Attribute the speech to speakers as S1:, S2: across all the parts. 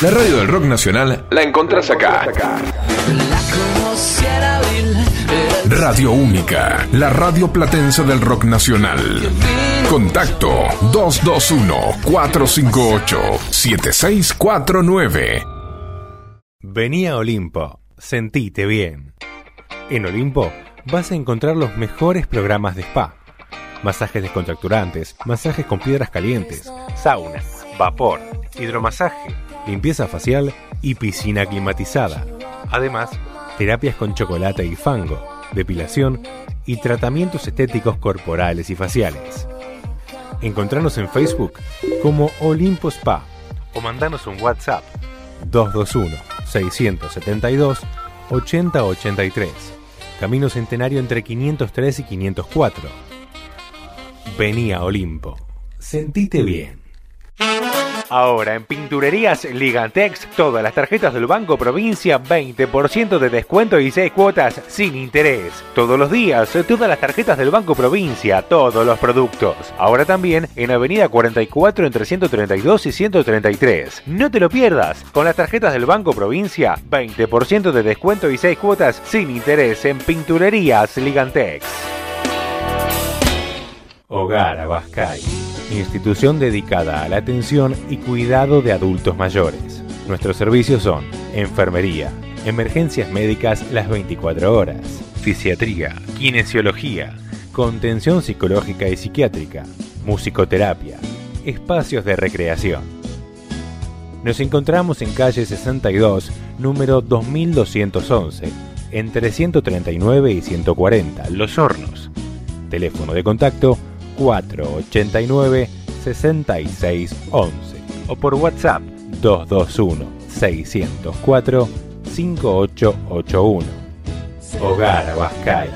S1: La radio del rock nacional la encontrás acá. Radio Única, la radio platense del rock nacional. Contacto 221-458-7649.
S2: Venía Olimpo, sentite bien. En Olimpo vas a encontrar los mejores programas de spa. Masajes descontracturantes, masajes con piedras calientes, sauna, vapor, hidromasaje, limpieza facial y piscina climatizada. Además, terapias con chocolate y fango, depilación y tratamientos estéticos corporales y faciales. Encontranos en Facebook como Olimpo Spa o mandanos un WhatsApp 221 672 8083. Camino Centenario entre 503 y 504. Venía Olimpo. Sentite bien. Ahora en Pinturerías Ligantex, todas las tarjetas del Banco Provincia, 20% de descuento y 6 cuotas sin interés. Todos los días, todas las tarjetas del Banco Provincia, todos los productos. Ahora también en Avenida 44 entre 132 y 133. No te lo pierdas. Con las tarjetas del Banco Provincia, 20% de descuento y 6 cuotas sin interés en Pinturerías Ligantex. Hogar Abascay institución dedicada a la atención y cuidado de adultos mayores. Nuestros servicios son enfermería, emergencias médicas las 24 horas, fisiatría, kinesiología, contención psicológica y psiquiátrica, musicoterapia, espacios de recreación. Nos encontramos en calle 62, número 2211, entre 139 y 140, Los Hornos. Teléfono de contacto 489 6611 o por WhatsApp 221 604 5881. Hogar Abascal.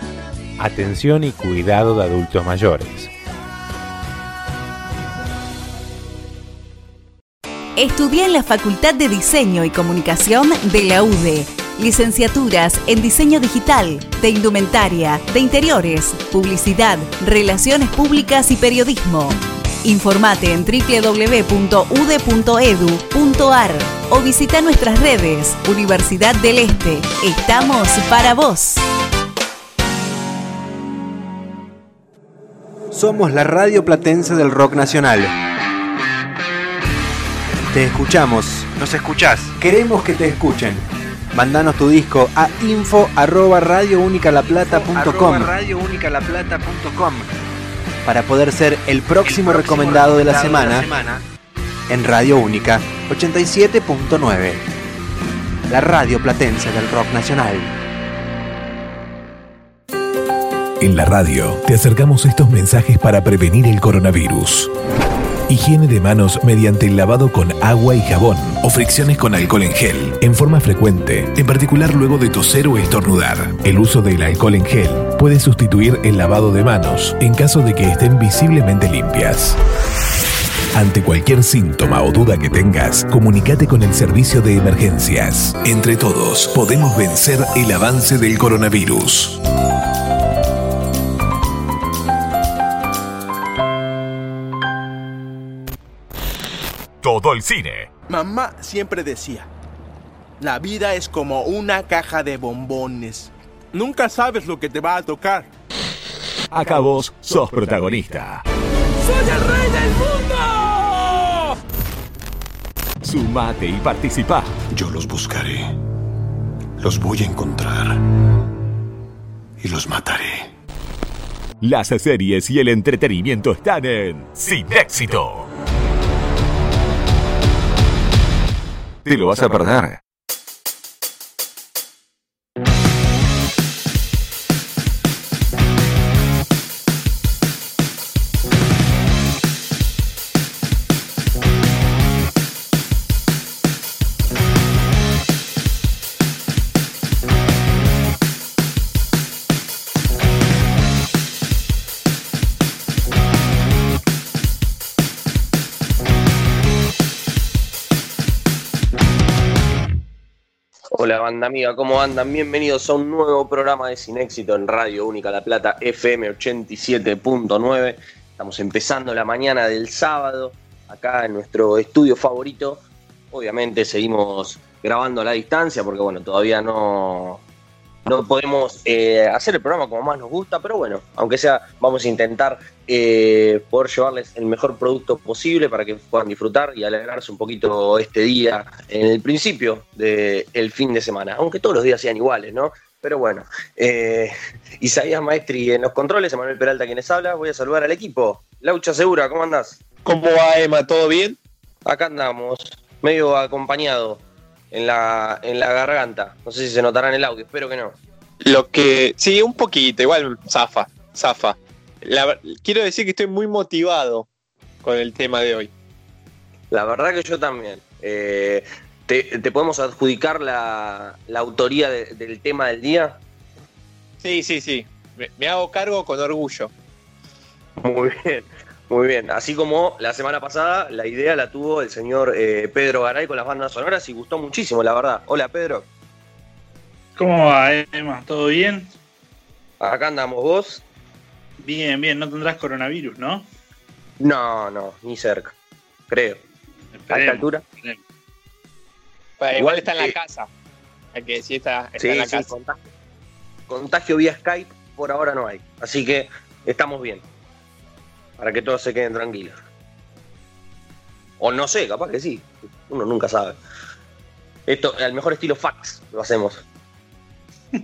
S2: Atención y cuidado de adultos mayores.
S3: Estudia en la Facultad de Diseño y Comunicación de la UDE Licenciaturas en diseño digital, de indumentaria, de interiores, publicidad, relaciones públicas y periodismo. Informate en www.ude.edu.ar o visita nuestras redes Universidad del Este. Estamos para vos.
S4: Somos la radio platense del rock nacional. Te escuchamos.
S5: Nos escuchás.
S4: Queremos que te escuchen. Mandanos tu disco a info arroba radiounicalaplata.com para poder ser el próximo, recomendado, de, la semana, en Radio Única 87.9, la radio platense del rock nacional.
S1: En la radio te acercamos estos mensajes para prevenir el coronavirus. Higiene de manos mediante el lavado con agua y jabón o fricciones con alcohol en gel en forma frecuente, en particular luego de toser o estornudar. El uso del alcohol en gel puede sustituir el lavado de manos en caso de que estén visiblemente limpias. Ante cualquier síntoma o duda que tengas, comunícate con el servicio de emergencias. Entre todos, podemos vencer el avance del coronavirus. Todo el cine.
S6: Mamá siempre decía, la vida es como una caja de bombones. Nunca sabes lo que te va a tocar.
S1: Acá vos sos protagonista.
S6: ¡Soy el rey del mundo!
S1: Sumate y participa.
S7: Yo los buscaré. Los voy a encontrar. Y los mataré.
S1: Las series y el entretenimiento están en Sin Éxito.
S5: Te lo vas a perder.
S8: Amiga, ¿cómo andan? Bienvenidos a un nuevo programa de Sin Éxito en Radio Única La Plata FM 87.9. Estamos empezando la mañana del sábado acá en nuestro estudio favorito Obviamente seguimos grabando a la distancia porque bueno, todavía no, no podemos eh, hacer el programa como más nos gusta, pero bueno, aunque sea, vamos a intentar eh, poder llevarles el mejor producto posible para que puedan disfrutar y alegrarse un poquito este día en el principio del fin de semana, aunque todos los días sean iguales, ¿no? Pero bueno, eh, Isaías Maestri en los controles, Emanuel Peralta quienes habla, voy a saludar al equipo. Laucha Segura, ¿cómo andás?
S9: ¿Cómo va Emma? ¿Todo bien?
S8: Acá andamos, medio acompañado en la, en la garganta. No sé si se notará en el audio, espero que no.
S9: Lo que. Sí, un poquito, igual zafa, zafa. quiero decir que estoy muy motivado con el tema de hoy.
S8: La verdad que yo también. Eh, ¿te, podemos adjudicar la, autoría del tema del día?
S9: Sí, sí, sí. me hago cargo con orgullo.
S8: Muy bien. Muy bien, así como la semana pasada la idea la tuvo el señor eh, Pedro Garay con las bandas sonoras y gustó muchísimo, la verdad. Hola Pedro.
S10: ¿Cómo va, Emma? ¿Todo bien?
S8: Acá andamos vos.
S10: Bien, bien, no tendrás coronavirus, ¿no?
S8: No, no, ni cerca, creo. a esta altura.
S9: igual, está en la casa. Hay que decir, está, en la casa.
S8: Contagio, contagio vía Skype por ahora no hay, así que estamos bien para que todos se queden tranquilos. O no sé, capaz que sí, uno nunca sabe. Esto, al mejor estilo fax lo hacemos.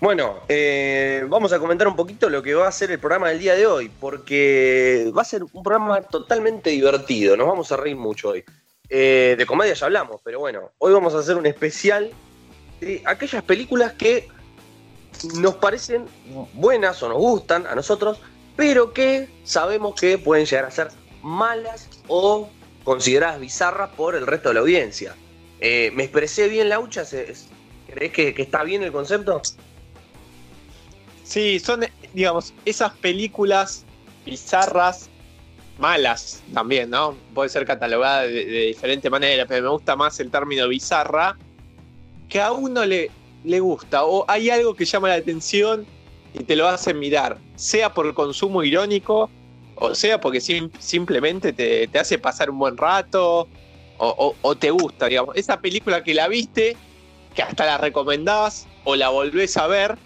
S8: bueno, eh, vamos a comentar un poquito lo que va a ser el programa del día de hoy, porque va a ser un programa totalmente divertido, nos vamos a reír mucho hoy. Eh, de comedia ya hablamos, pero bueno, hoy vamos a hacer un especial de aquellas películas que nos parecen buenas o nos gustan a nosotros, pero que sabemos que pueden llegar a ser malas o consideradas bizarras por el resto de la audiencia. Eh, ¿Me expresé bien, Laucha? ¿Crees que, que está bien el concepto?
S9: Sí, son, digamos, esas películas bizarras, malas también, ¿no? Puede ser catalogada de, de, diferente manera, pero me gusta más el término bizarra, que a uno le, le gusta, o hay algo que llama la atención y te lo hacen mirar, sea por el consumo irónico, o sea porque simplemente te, hace pasar un buen rato, o, te gusta, digamos. Esa película que la viste, que hasta la recomendás o la volvés a ver,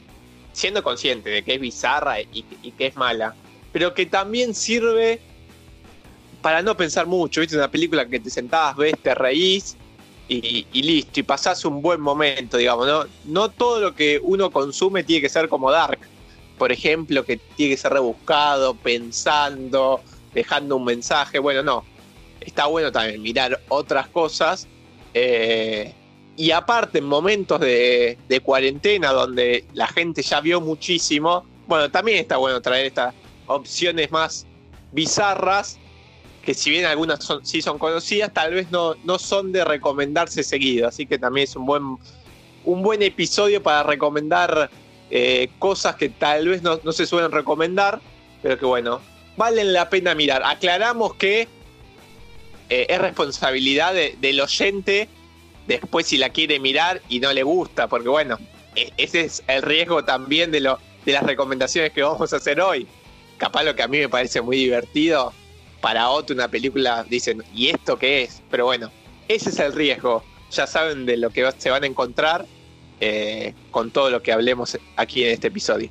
S9: siendo consciente de que es bizarra y, que es mala, pero que también sirve para no pensar mucho, ¿viste? Una película que te sentás, ves, te reís y, y, listo, y pasás un buen momento, digamos, ¿no? No todo lo que uno consume tiene que ser como Dark por ejemplo, que tiene que ser rebuscado, pensando, dejando un mensaje. Bueno, no. Está bueno también mirar otras cosas. Eh, y aparte, en momentos de, cuarentena donde la gente ya vio muchísimo, bueno, también está bueno traer estas opciones más bizarras, que si bien algunas son, sí son conocidas, tal vez no, no son de recomendarse seguido. Así que también es un buen, un buen episodio para recomendar eh, cosas que tal vez no, se suelen recomendar, pero que bueno, valen la pena mirar. Aclaramos que eh, es responsabilidad del oyente después si la quiere mirar y no le gusta, porque bueno, e, ese es el riesgo también de, lo, de las recomendaciones que vamos a hacer hoy. Capaz lo que a mí me parece muy divertido, para otro una película dicen, ¿y esto qué es? Pero bueno, ese es el riesgo. Ya saben de lo que se van a encontrar eh, con todo lo que hablemos aquí en este episodio.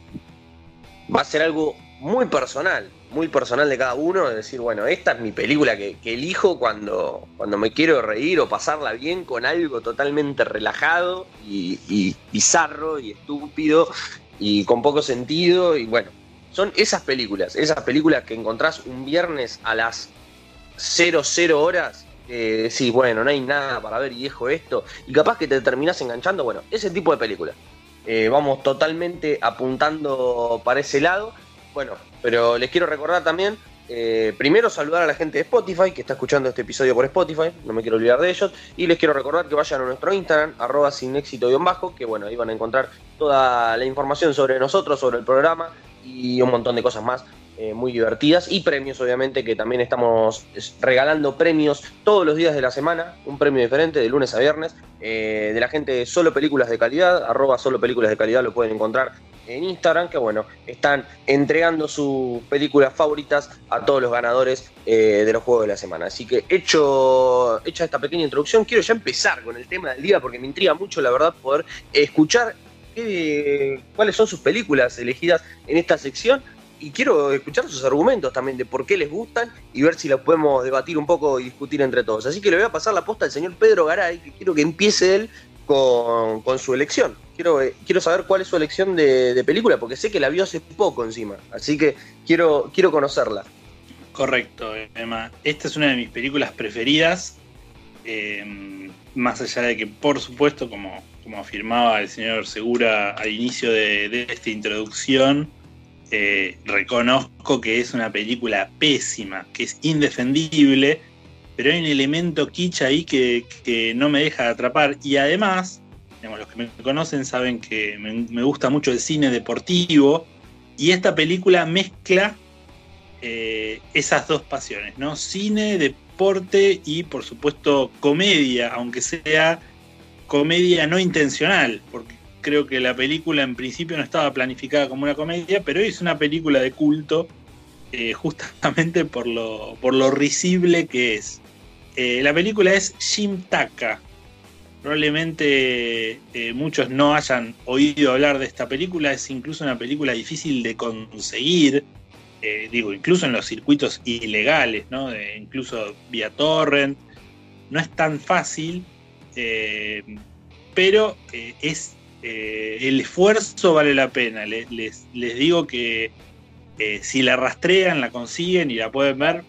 S8: Va a ser algo muy personal, muy personal de cada uno, de decir, bueno, esta es mi película que, elijo cuando, cuando me quiero reír o pasarla bien con algo totalmente relajado y, bizarro y estúpido y con poco sentido y bueno, son esas películas, esas películas que encontrás un viernes a las 00 horas eh, sí, bueno, no hay nada para ver y dejo esto, y capaz que te terminás enganchando, bueno, ese tipo de película. Eh, vamos totalmente apuntando para ese lado. Bueno, pero les quiero recordar también, eh, primero saludar a la gente de Spotify que está escuchando este episodio por Spotify, no me quiero olvidar de ellos, y les quiero recordar que vayan a nuestro Instagram, arroba sin éxito bajo, que bueno, ahí van a encontrar toda la información sobre nosotros, sobre el programa y un montón de cosas más eh, muy divertidas y premios obviamente que también estamos regalando premios todos los días de la semana, un premio diferente de lunes a viernes, eh, de la gente de Solo Películas de Calidad, arroba Solo Películas de Calidad lo pueden encontrar en Instagram, que bueno, están entregando sus películas favoritas a todos los ganadores eh, de los juegos de la semana. Así que hecho, hecha esta pequeña introducción, quiero ya empezar con el tema del día porque me intriga mucho, la verdad, poder escuchar cuáles son sus películas elegidas en esta sección. Y quiero escuchar sus argumentos también de por qué les gustan y ver si los podemos debatir un poco y discutir entre todos. Así que le voy a pasar la posta al señor Pedro Garay, que quiero que empiece él con, con su elección. Quiero, eh, quiero saber cuál es su elección de, de película, porque sé que la vio hace poco encima. Así que quiero, quiero conocerla.
S10: Correcto, Emma. Esta es una de mis películas preferidas. eh, más allá de que, por supuesto, como, como afirmaba el señor Segura al inicio de, de esta introducción, eh, reconozco que es una película pésima, que es indefendible, pero hay un elemento kitsch ahí que, no me deja de atrapar. Y además, los que me conocen saben que me, me gusta mucho el cine deportivo, y esta película mezcla eh, esas dos pasiones, ¿no? Cine, deporte y por supuesto comedia, aunque sea comedia no intencional, porque creo que la película en principio no estaba planificada como una comedia, pero es una película de culto eh, justamente por lo, por lo risible que es. Eh, la película es Jim Taka. Probablemente eh, muchos no hayan oído hablar de esta película, es incluso una película difícil de conseguir digo, incluso en los circuitos ilegales, ¿no? Incluso vía torrent, no es tan fácil, pero es eh, el esfuerzo vale la pena. Le- les, digo que eh, si la rastrean, la consiguen y la pueden ver,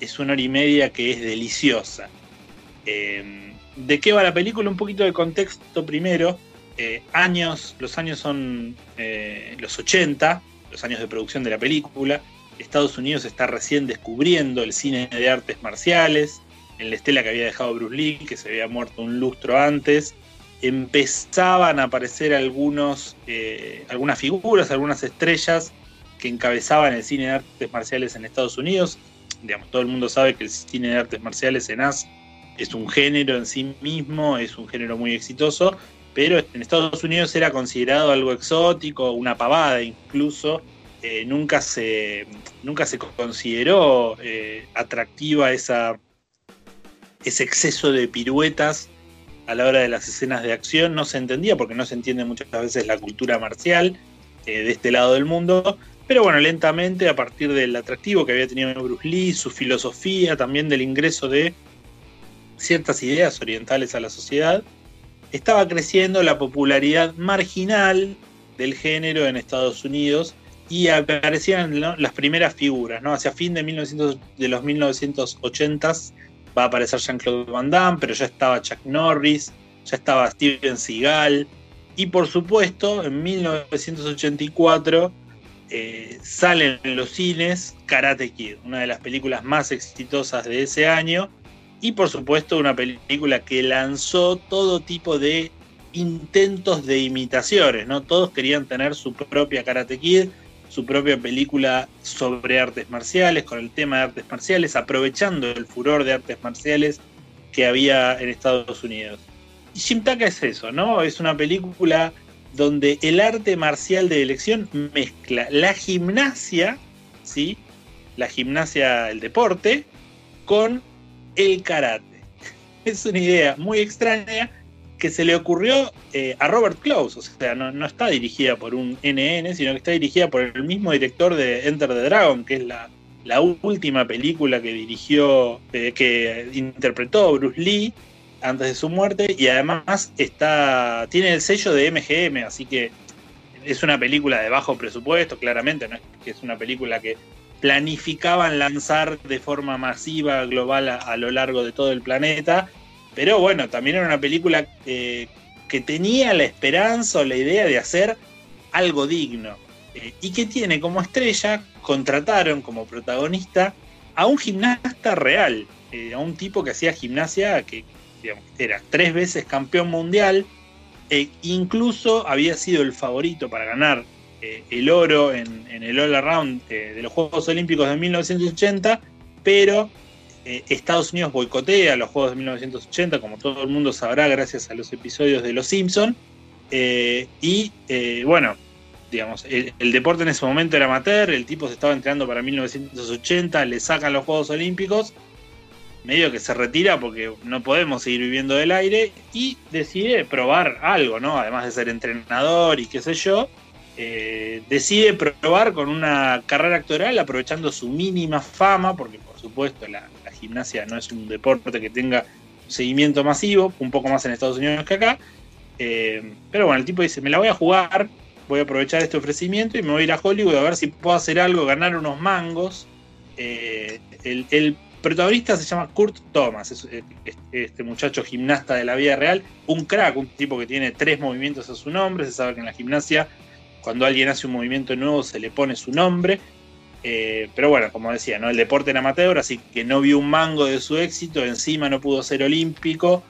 S10: es una hora y media que es deliciosa. Eh, ¿De qué va la película? Un poquito de contexto primero. Años, los años son los 80, los años de producción de la película. Estados Unidos está recién descubriendo el cine de artes marciales, en la estela que había dejado Bruce Lee, que se había muerto un lustro antes. Empezaban a aparecer algunos, eh, algunas figuras, algunas estrellas que encabezaban el cine de artes marciales en Estados Unidos. Digamos, todo el mundo sabe que el cine de artes marciales en As es un género en sí mismo, es un género muy exitoso, pero en Estados Unidos era considerado algo exótico, una pavada incluso. Eh, nunca, se, nunca se consideró eh, atractiva esa, ese exceso de piruetas a la hora de las escenas de acción. No se entendía porque no se entiende muchas veces la cultura marcial eh, de este lado del mundo. Pero bueno, lentamente, a partir del atractivo que había tenido Bruce Lee, su filosofía, también del ingreso de ciertas ideas orientales a la sociedad, estaba creciendo la popularidad marginal del género en Estados Unidos y aparecían las primeras figuras, ¿no? Hacia fin de, 1900 de los 1980s va a aparecer Jean-Claude Van Damme, pero ya estaba Chuck Norris, ya estaba Steven Seagal, y por supuesto, en 1984 eh, salen en los cines Karate Kid, una de las películas más exitosas de ese año, y por supuesto una película que lanzó todo tipo de intentos de imitaciones, ¿no? Todos querían tener su propia Karate Kid, su propia película sobre artes marciales, con el tema de artes marciales, aprovechando el furor de artes marciales que había en Estados Unidos. Y Jim es eso, ¿no? Es una película donde el arte marcial de elección mezcla la gimnasia, ¿sí? La gimnasia, el deporte, con el karate. Es una idea muy extraña que se le ocurrió eh, a Robert Close, o sea, no, está dirigida por un NN, sino que está dirigida por el mismo director de Enter the Dragon, que es la, última película que dirigió, eh, que interpretó Bruce Lee antes de su muerte, y además está, tiene el sello de MGM, así que es una película de bajo presupuesto, claramente, no es que es una película que planificaban lanzar de forma masiva, global, a lo largo de todo el planeta, pero bueno, también era una película eh, que tenía la esperanza o la idea de hacer algo digno. Eh, y que tiene como estrella, contrataron como protagonista a un gimnasta real, eh, a un tipo que hacía gimnasia, que digamos, era tres veces campeón mundial, e incluso había sido el favorito para ganar el oro en, en, el All Around de los Juegos Olímpicos de 1980, pero eh, Estados Unidos boicotea los Juegos de 1980, como todo el mundo sabrá, gracias a los episodios de Los Simpson. Eh, y eh, bueno, digamos, el, deporte en ese momento era amateur, el tipo se estaba entrenando para 1980, le sacan los Juegos Olímpicos, medio que se retira porque no podemos seguir viviendo del aire y decide probar algo, ¿no? Además de ser entrenador y qué sé yo, decide probar con una carrera actoral aprovechando su mínima fama, porque por supuesto la gimnasia no es un deporte que tenga seguimiento masivo, un poco más en Estados Unidos que acá. Eh, pero bueno, el tipo dice, me la voy a jugar, voy a aprovechar este ofrecimiento y me voy a ir a Hollywood a ver si puedo hacer algo, ganar unos mangos. Eh, el, protagonista se llama Kurt Thomas, es, este muchacho gimnasta de la vida real, un crack, un tipo que tiene tres movimientos a su nombre, se sabe que en la gimnasia cuando alguien hace un movimiento nuevo se le pone su nombre. Eh, pero bueno, como decía, ¿no? el deporte en amateur, así que no vio un mango de su éxito, encima no pudo ser olímpico,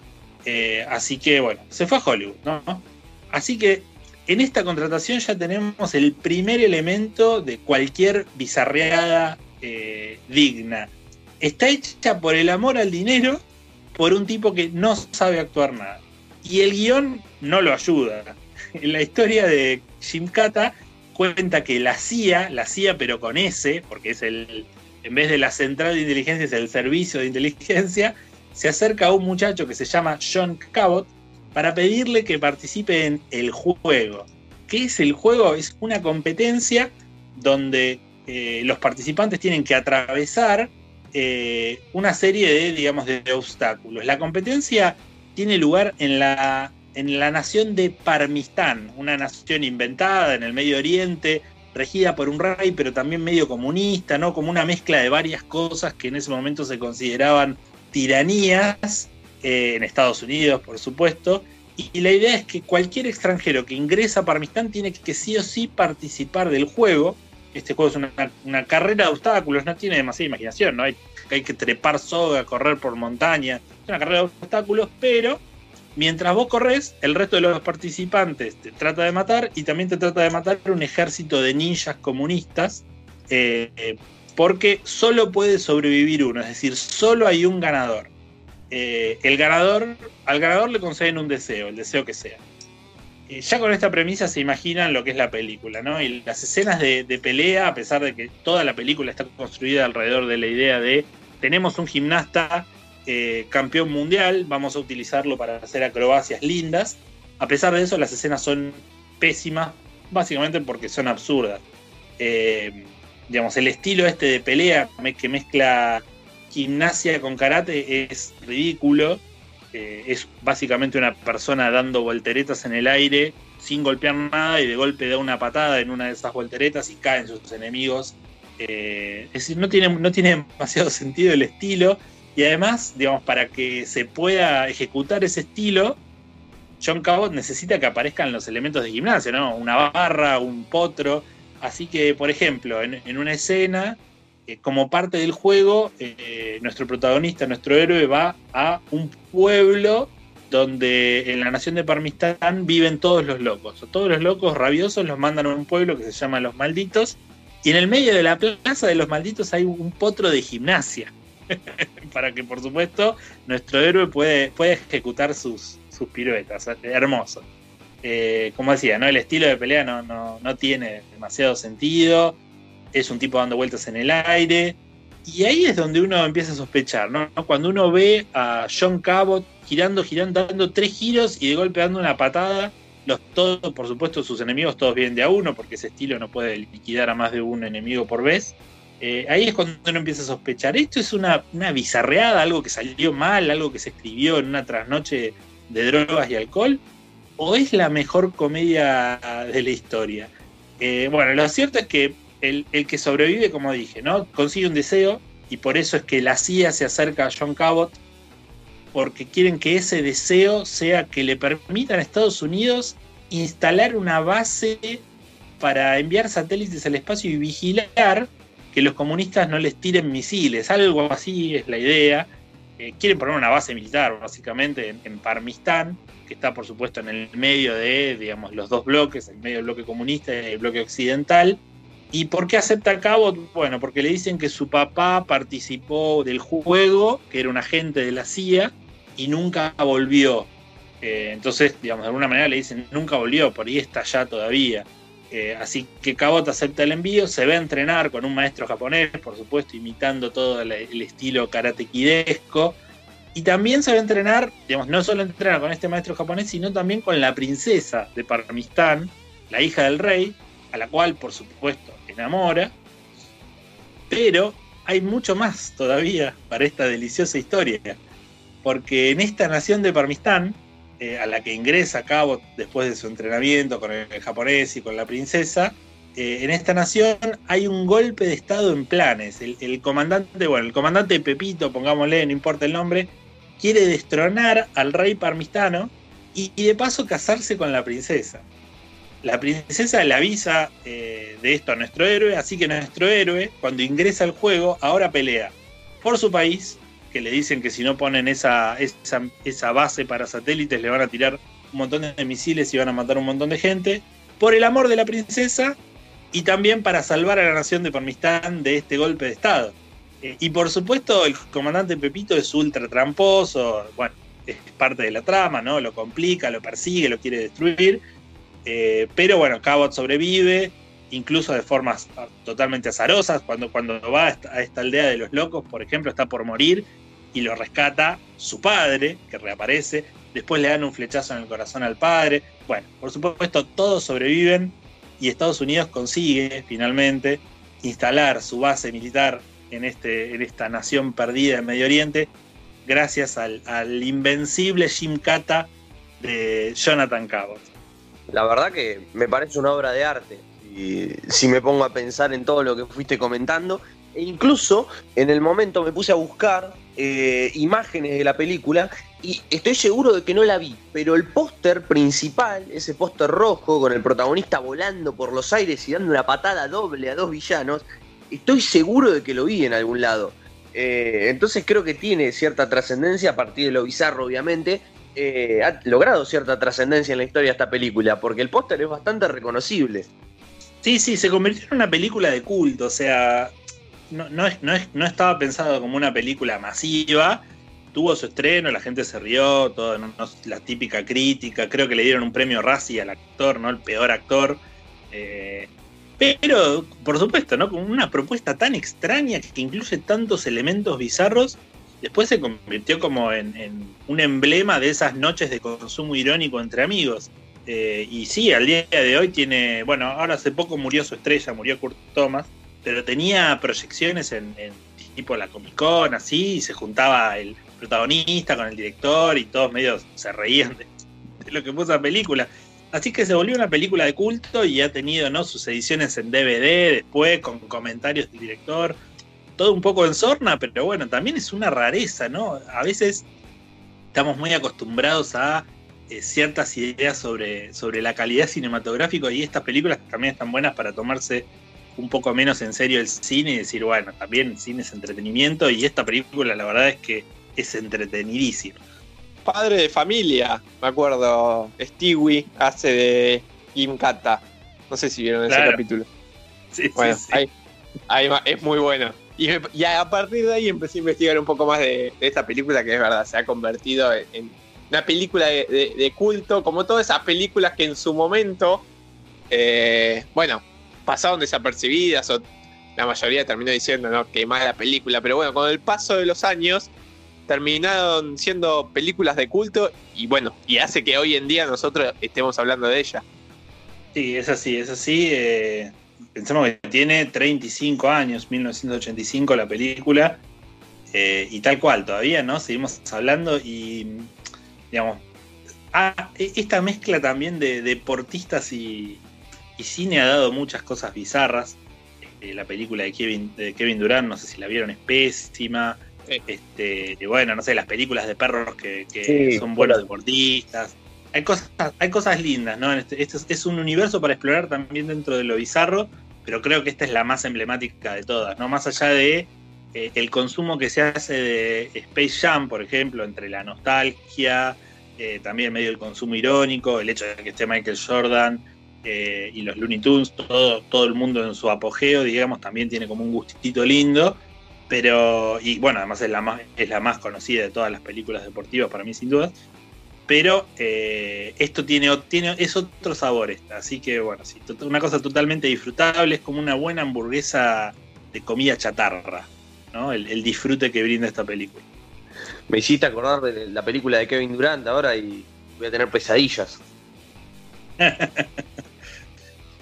S10: eh, así que bueno, se fue a Hollywood. ¿no? Así que en esta contratación ya tenemos el primer elemento de cualquier bizarreada eh, digna. Está hecha por el amor al dinero, por un tipo que no sabe actuar nada. Y el guion no lo ayuda. En la historia de Jim cuenta que la CIA, la CIA pero con S, porque es el, en vez de la central de inteligencia es el servicio de inteligencia, se acerca a un muchacho que se llama John Cabot para pedirle que participe en el juego. ¿Qué es el juego? Es una competencia donde eh, los participantes tienen que atravesar eh, una serie de, digamos, de obstáculos. La competencia tiene lugar en la en la nación de Parmistán, una nación inventada en el Medio Oriente, regida por un rey, pero también medio comunista, ¿no? Como una mezcla de varias cosas que en ese momento se consideraban tiranías, eh, en Estados Unidos, por supuesto. Y, la idea es que cualquier extranjero que ingresa a Parmistán tiene que sí o sí participar del juego. Este juego es una, carrera de obstáculos, no tiene demasiada imaginación, ¿no? Hay que trepar soga, correr por montaña, es una carrera de obstáculos, pero Mientras vos corres, el resto de los participantes te trata de matar y también te trata de matar un ejército de ninjas comunistas, eh, porque solo puede sobrevivir uno, es decir, solo hay un ganador. Eh, el ganador, al ganador le conceden un deseo, el deseo que sea. Eh, ya con esta premisa se imaginan lo que es la película, ¿no? Y las escenas de, de pelea, a pesar de que toda la película está construida alrededor de la idea de tenemos un gimnasta eh, campeón mundial, vamos a utilizarlo para hacer acrobacias lindas. A pesar de eso, las escenas son pésimas, básicamente porque son absurdas. Eh, digamos, el estilo este de pelea que mezcla gimnasia con karate es ridículo. Eh, es básicamente una persona dando volteretas en el aire sin golpear nada y de golpe da una patada en una de esas volteretas y caen sus enemigos. Es decir, no tiene, no tiene demasiado sentido el estilo y además, digamos, para que se pueda ejecutar ese estilo, John Cabot necesita que aparezcan los elementos de gimnasia, ¿no? Una barra, un potro. Así que, por ejemplo, en, en una escena, eh, como parte del juego, eh, nuestro protagonista, nuestro héroe, va a un pueblo donde en la nación de Parmistán viven todos los locos. Todos los locos rabiosos los mandan a un pueblo que se llama Los Malditos. Y en el medio de la plaza de los malditos hay un potro de gimnasia. para que por supuesto nuestro héroe puede, puede ejecutar sus, sus piruetas. Hermoso. Eh, como decía, ¿no? el estilo de pelea no, no, no, tiene demasiado sentido. Es un tipo dando vueltas en el aire. Y ahí es donde uno empieza a sospechar, ¿no? Cuando uno ve a John Cabot girando, girando, dando tres giros y de golpe dando una patada. Los todos, por supuesto, sus enemigos todos vienen de a uno, porque ese estilo no puede liquidar a más de un enemigo por vez. Eh, ahí es cuando uno empieza a sospechar. Esto es una, una, bizarreada, algo que salió mal, algo que se escribió en una trasnoche de drogas y alcohol, o es la mejor comedia de la historia. Eh, bueno, lo cierto es que el, el, que sobrevive, como dije, ¿no? consigue un deseo y por eso es que la CIA se acerca a John Cabot porque quieren que ese deseo sea que le permitan a Estados Unidos instalar una base para enviar satélites al espacio y vigilar que los comunistas no les tiren misiles, algo así es la idea. Eh, quieren poner una base militar, básicamente, en, en, Parmistán, que está, por supuesto, en el medio de, digamos, los dos bloques, el medio del bloque comunista y el bloque occidental. ¿Y por qué acepta Cabot? Bueno, porque le dicen que su papá participó del juego, que era un agente de la CIA, y nunca volvió. Eh, entonces, digamos, de alguna manera le dicen, nunca volvió, por ahí está allá todavía. Eh, así que Cabot acepta el envío, se ve a entrenar con un maestro japonés, por supuesto, imitando todo el, estilo karatequidesco. Y también se va a entrenar, digamos, no solo entrenar con este maestro japonés, sino también con la princesa de Parmistán, la hija del rey, a la cual, por supuesto, enamora. Pero hay mucho más todavía para esta deliciosa historia. Porque en esta nación de Parmistán, eh, a la que ingresa a cabo después de su entrenamiento con el, japonés y con la princesa, eh, en esta nación hay un golpe de estado en planes. El, el, comandante, bueno, el comandante Pepito, pongámosle, no importa el nombre, quiere destronar al rey parmistano y, de paso casarse con la princesa. La princesa le avisa eh, de esto a nuestro héroe, así que nuestro héroe, cuando ingresa al juego, ahora pelea por su país, que le dicen que si no ponen esa, esa, esa base para satélites le van a tirar un montón de misiles y van a matar un montón de gente, por el amor de la princesa y también para salvar a la nación de Parmistán de este golpe de Estado. Eh, y por supuesto el comandante Pepito es ultra tramposo, bueno, es parte de la trama, ¿no? Lo complica, lo persigue, lo quiere destruir. Eh, pero bueno, Cabot sobrevive, incluso de formas totalmente azarosas. Cuando, cuando va a esta, a esta, aldea de los locos, por ejemplo, está por morir y lo rescata su padre, que reaparece. Después le dan un flechazo en el corazón al padre. Bueno, por supuesto, todos sobreviven y Estados Unidos consigue finalmente instalar su base militar en, este, en esta nación perdida en Medio Oriente, gracias al, al invencible Jim Cata de Jonathan Cabot.
S8: La verdad que me parece una obra de arte. Y si me pongo a pensar en todo lo que fuiste comentando, e incluso en el momento me puse a buscar eh, imágenes de la película y estoy seguro de que no la vi, pero el póster principal, ese póster rojo con el protagonista volando por los aires y dando una patada doble a dos villanos, estoy seguro de que lo vi en algún lado. Eh, entonces creo que tiene cierta trascendencia a partir de lo bizarro, obviamente, eh, ha logrado cierta trascendencia en la historia de esta película, porque el póster es bastante reconocible.
S10: Sí, sí, se convirtió en una película de culto, o sea, no, no, es, no, es, no estaba pensado como una película masiva, tuvo su estreno, la gente se rió, todo, la típica crítica, creo que le dieron un premio Razzie al actor, ¿no? El peor actor. Eh, pero, por supuesto, ¿no? Con una propuesta tan extraña que incluye tantos elementos bizarros después se convirtió como en, en, un emblema de esas noches de consumo irónico entre amigos. Eh, y sí, al día de hoy tiene, bueno, ahora hace poco murió su estrella, murió Kurt Thomas, pero tenía proyecciones en, tipo la Comic Con, así, y se juntaba el protagonista con el director y todos medios se reían de, de lo que puso la película. Así que se volvió una película de culto y ha tenido ¿no? sus ediciones en DVD después, con comentarios del director todo un poco en sorna, pero bueno, también es una rareza, ¿no? A veces estamos muy acostumbrados a eh, ciertas ideas sobre, sobre la calidad cinematográfica y estas películas también están buenas para tomarse un poco menos en serio el cine y decir, bueno, también el cine es entretenimiento y esta película la verdad es que es entretenidísima.
S9: Padre de familia, me acuerdo, Stewie hace de Kim Kata. No sé si vieron claro. ese capítulo.
S10: Sí,
S9: bueno,
S10: sí, sí.
S9: Ahí, ahí, es muy bueno. Y, y, a partir de ahí empecé a investigar un poco más de, de, esta película que es verdad, se ha convertido en, en una película de, de, de, culto, como todas esas películas que en su momento, eh, bueno, pasaron desapercibidas o la mayoría terminó diciendo ¿no? que más la película, pero bueno, con el paso de los años terminaron siendo películas de culto y bueno, y hace que hoy en día nosotros estemos hablando de ella.
S10: Sí, es así, es así. Eh, pensemos que tiene 35 años, 1985 la película, eh, y tal cual, todavía, ¿no? Seguimos hablando y, digamos, ah, esta mezcla también de deportistas y, y, cine ha dado muchas cosas bizarras. Eh, la película de Kevin, de Kevin Durant, no sé si la vieron, es pésima. Este, y bueno, no sé, las películas de perros que, que sí, son buenos deportistas. Hay cosas, hay cosas lindas, ¿no? Este, este es, es, un universo para explorar también dentro de lo bizarro, pero creo que esta es la más emblemática de todas, ¿no? Más allá de eh, el consumo que se hace de Space Jam, por ejemplo, entre la nostalgia, eh, también medio el consumo irónico, el hecho de que esté Michael Jordan eh, y los Looney Tunes, todo, todo el mundo en su apogeo, digamos, también tiene como un gustito lindo. Pero, y bueno, además es la más, es la más conocida de todas las películas deportivas para mí, sin duda pero eh, esto tiene, tiene, es otro sabor esta, así que bueno, sí, una cosa totalmente disfrutable, es como una buena hamburguesa de comida chatarra, ¿no? El, disfrute que brinda esta película.
S8: Me hiciste acordar de la película de Kevin Durant ahora y voy a tener pesadillas.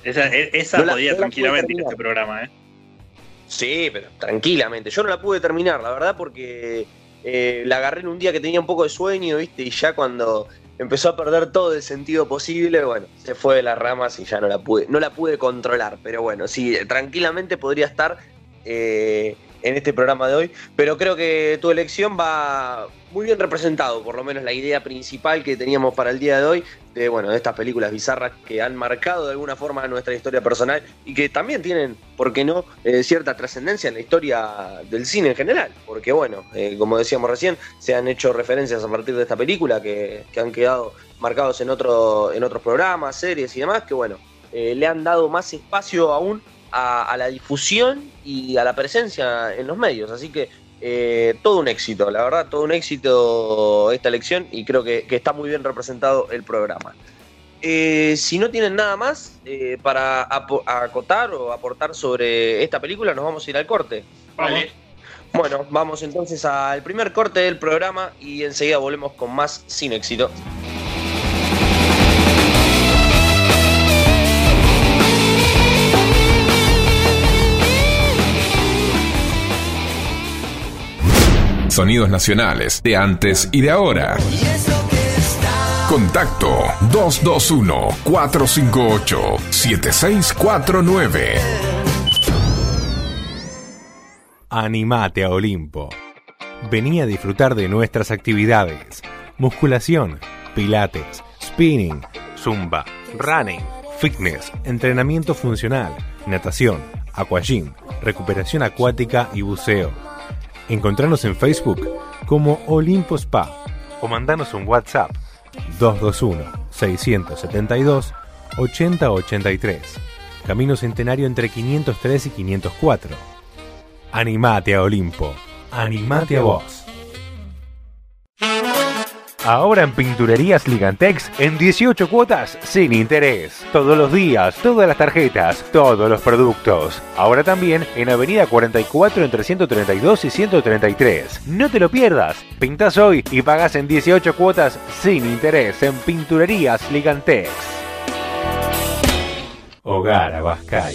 S10: esa esa podía tranquilamente ir este programa, ¿eh?
S8: Sí, pero tranquilamente. Yo no la pude terminar, la verdad, porque eh, la agarré en un día que tenía un poco de sueño, ¿viste? Y ya cuando empezó a perder todo el sentido posible, bueno, se fue de las ramas y ya no la pude, no la pude controlar. Pero bueno, sí, tranquilamente podría estar eh, en este programa de hoy. Pero creo que tu elección va muy bien representado, por lo menos la idea principal que teníamos para el día de hoy, de bueno, de estas películas bizarras que han marcado de alguna forma nuestra historia personal y que también tienen, ¿por qué no?, eh, cierta trascendencia en la historia del cine en general. Porque bueno, eh, como decíamos recién, se han hecho referencias a partir de esta película que, han quedado marcados en, otro, en otros programas, series y demás, que bueno, eh, le han dado más espacio aún a, la difusión y a la presencia en los medios. Así que eh, todo un éxito, la verdad, todo un éxito esta elección y creo que, está muy bien representado el programa. Eh, si no tienen nada más eh, para acotar o aportar sobre esta película, nos vamos a ir al corte.
S10: Vale.
S8: Bueno, vamos entonces al primer corte del programa y enseguida volvemos con más sin éxito.
S1: Sonidos nacionales de antes y de ahora. Contacto 221-458-7649.
S2: Animate a Olimpo. Vení a disfrutar de nuestras actividades. Musculación, pilates, spinning, zumba, running, fitness, entrenamiento funcional, natación, aquagym, recuperación acuática y buceo Encontrarnos en Facebook como Olimpo Spa o mandanos un WhatsApp 221-672-8083. Camino Centenario entre 503 y 504. Animate a Olimpo. Animate a vos. Ahora en Pinturerías Ligantex en 18 cuotas sin interés. Todos los días, todas las tarjetas, todos los productos. Ahora también en Avenida 44 entre 132 y 133. No te lo pierdas. Pintas hoy y pagas en 18 cuotas sin interés en Pinturerías Ligantex. Hogar Abascal.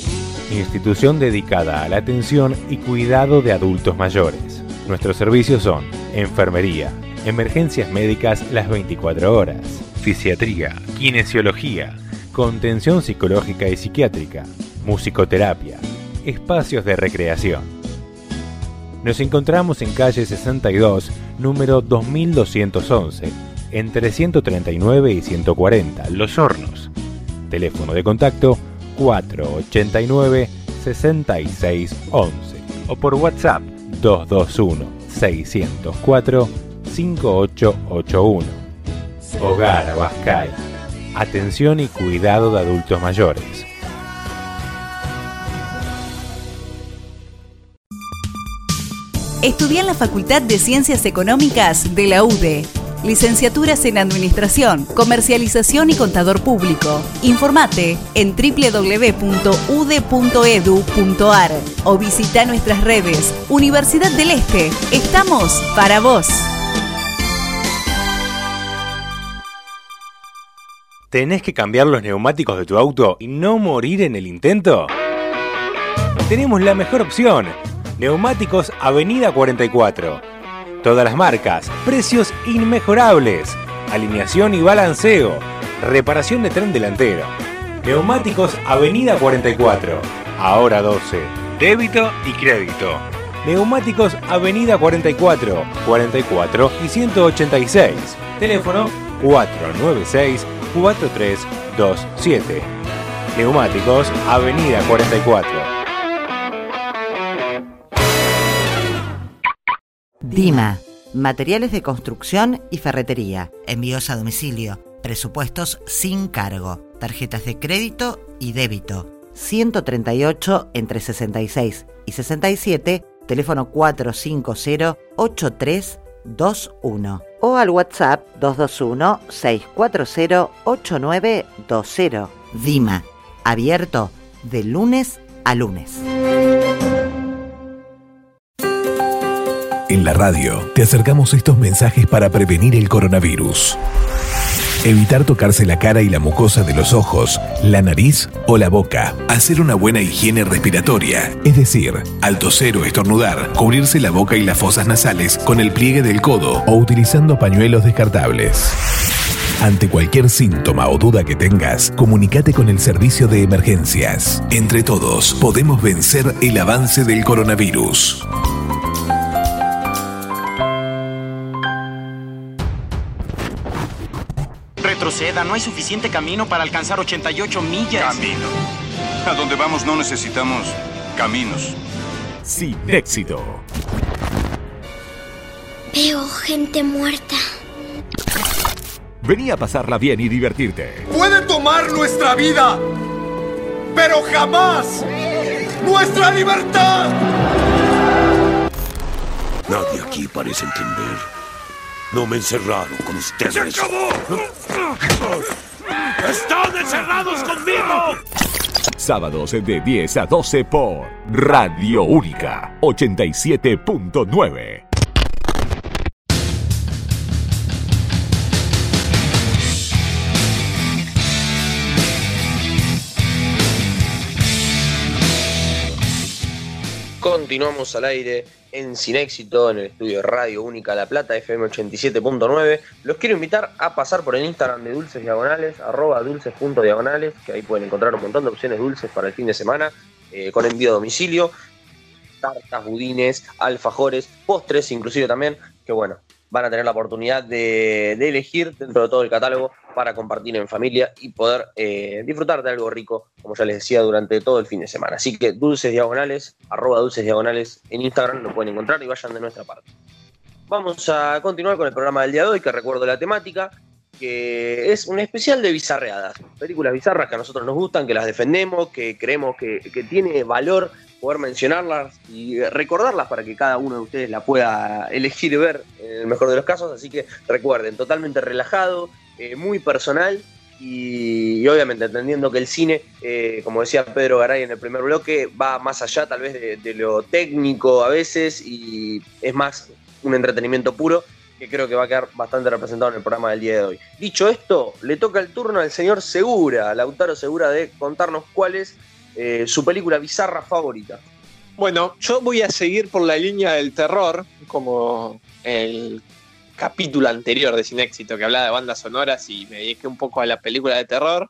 S2: Institución dedicada a la atención y cuidado de adultos mayores. Nuestros servicios son enfermería emergencias médicas las 24 horas, fisiatría, kinesiología, contención psicológica y psiquiátrica, musicoterapia, espacios de recreación. Nos encontramos en calle 62, número 2211, entre 139 y 140, Los Hornos. Teléfono de contacto 489 6611 o por WhatsApp 221 604 5881. Hogar Abascal. Atención y cuidado de adultos mayores.
S3: Estudia en la Facultad de Ciencias Económicas de la UDE licenciaturas en Administración, Comercialización y Contador Público. Informate en www.ude.edu.ar o visita nuestras redes. Universidad del Este, estamos para vos.
S2: ¿Tenés que cambiar los neumáticos de tu auto y no morir en el intento? Tenemos la mejor opción. Neumáticos Avenida 44. Todas las marcas, precios inmejorables, alineación y balanceo, reparación de tren delantero. Neumáticos Avenida 44, ahora 12. Débito y crédito. Neumáticos Avenida 44, 44 y 186. Teléfono 496 4327. Neumáticos, Avenida 44.
S11: Dima, materiales de construcción y ferretería, envíos a domicilio, presupuestos sin cargo, tarjetas de crédito y débito. 138 entre 66 y 67, teléfono 450 8321 o al WhatsApp 221-640-8920. Dima, abierto de lunes a lunes.
S1: En la radio te acercamos estos mensajes para prevenir el coronavirus. Evitar tocarse la cara y la mucosa de los ojos, la nariz o la boca. Hacer una buena higiene respiratoria, es decir, al toser o estornudar, cubrirse la boca y las fosas nasales con el pliegue del codo o utilizando pañuelos descartables. Ante cualquier síntoma o duda que tengas, comunícate con el servicio de emergencias. Entre todos, podemos vencer el avance del coronavirus.
S12: Retroceda, no hay suficiente camino para alcanzar 88 millas.
S13: Camino. A donde vamos no necesitamos caminos.
S14: Sin éxito.
S15: Veo gente muerta.
S14: Venía a pasarla bien y divertirte.
S16: Puede tomar nuestra vida, pero jamás nuestra libertad.
S17: Nadie aquí parece entender. No me encerraron con ustedes.
S16: ¡Se acabó!
S17: ¡Están encerrados conmigo!
S14: Sábados de 10 a 12 por Radio Única 87.9.
S8: Continuamos al aire en Sin Éxito en el estudio Radio Única La Plata, FM 87.9. Los quiero invitar a pasar por el Instagram de Dulces Diagonales, arroba dulces.diagonales, que ahí pueden encontrar un montón de opciones dulces para el fin de semana, eh, con envío a domicilio, tartas, budines, alfajores, postres inclusive también, que bueno, van a tener la oportunidad de, elegir dentro de todo el catálogo para compartir en familia y poder eh, disfrutar de algo rico, como ya les decía, durante todo el fin de semana. Así que dulces diagonales, arroba dulces diagonales en Instagram, lo pueden encontrar y vayan de nuestra parte. Vamos a continuar con el programa del día de hoy, que recuerdo la temática, que es un especial de bizarreadas, películas bizarras que a nosotros nos gustan, que las defendemos, que creemos que, que tiene valor poder mencionarlas y recordarlas para que cada uno de ustedes la pueda elegir ver en el mejor de los casos. Así que recuerden, totalmente relajado, eh, muy personal y, y, obviamente entendiendo que el cine, eh, como decía Pedro Garay en el primer bloque, va más allá tal vez de, de, lo técnico a veces y es más un entretenimiento puro que creo que va a quedar bastante representado en el programa del día de hoy. Dicho esto, le toca el turno al señor Segura, Lautaro Segura, de contarnos cuál es eh, su película bizarra favorita.
S9: Bueno, yo voy a seguir por la línea del terror, como el capítulo anterior de Sin Éxito, que hablaba de bandas sonoras y me dediqué un poco a la película de terror.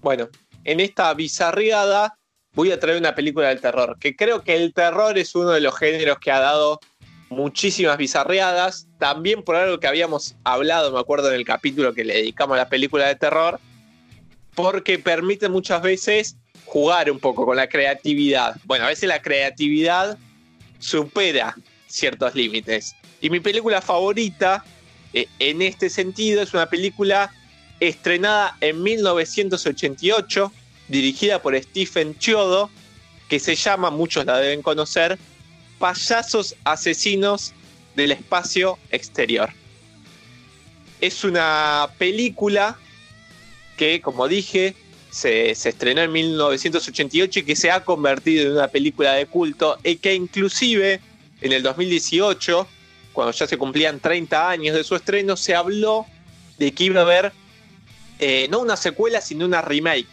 S9: Bueno, en esta bizarriada voy a traer una película del terror, que creo que el terror es uno de los géneros que ha dado muchísimas bizarreadas, también por algo que habíamos hablado, me acuerdo en el capítulo que le dedicamos a la película de terror, porque permite muchas veces jugar un poco con la creatividad. Bueno, a veces la creatividad supera ciertos límites. Y mi película favorita, eh, en este sentido, es una película estrenada en 1988, dirigida por Stephen Chiodo, que se llama, muchos la deben conocer, Payasos Asesinos del Espacio Exterior. Es una película que, como dije, se, estrenó en 1988 y que se ha convertido en una película de culto y que inclusive en el 2018, cuando ya se cumplían 30 años de su estreno, se habló de que iba a haber eh, no una secuela, sino una remake,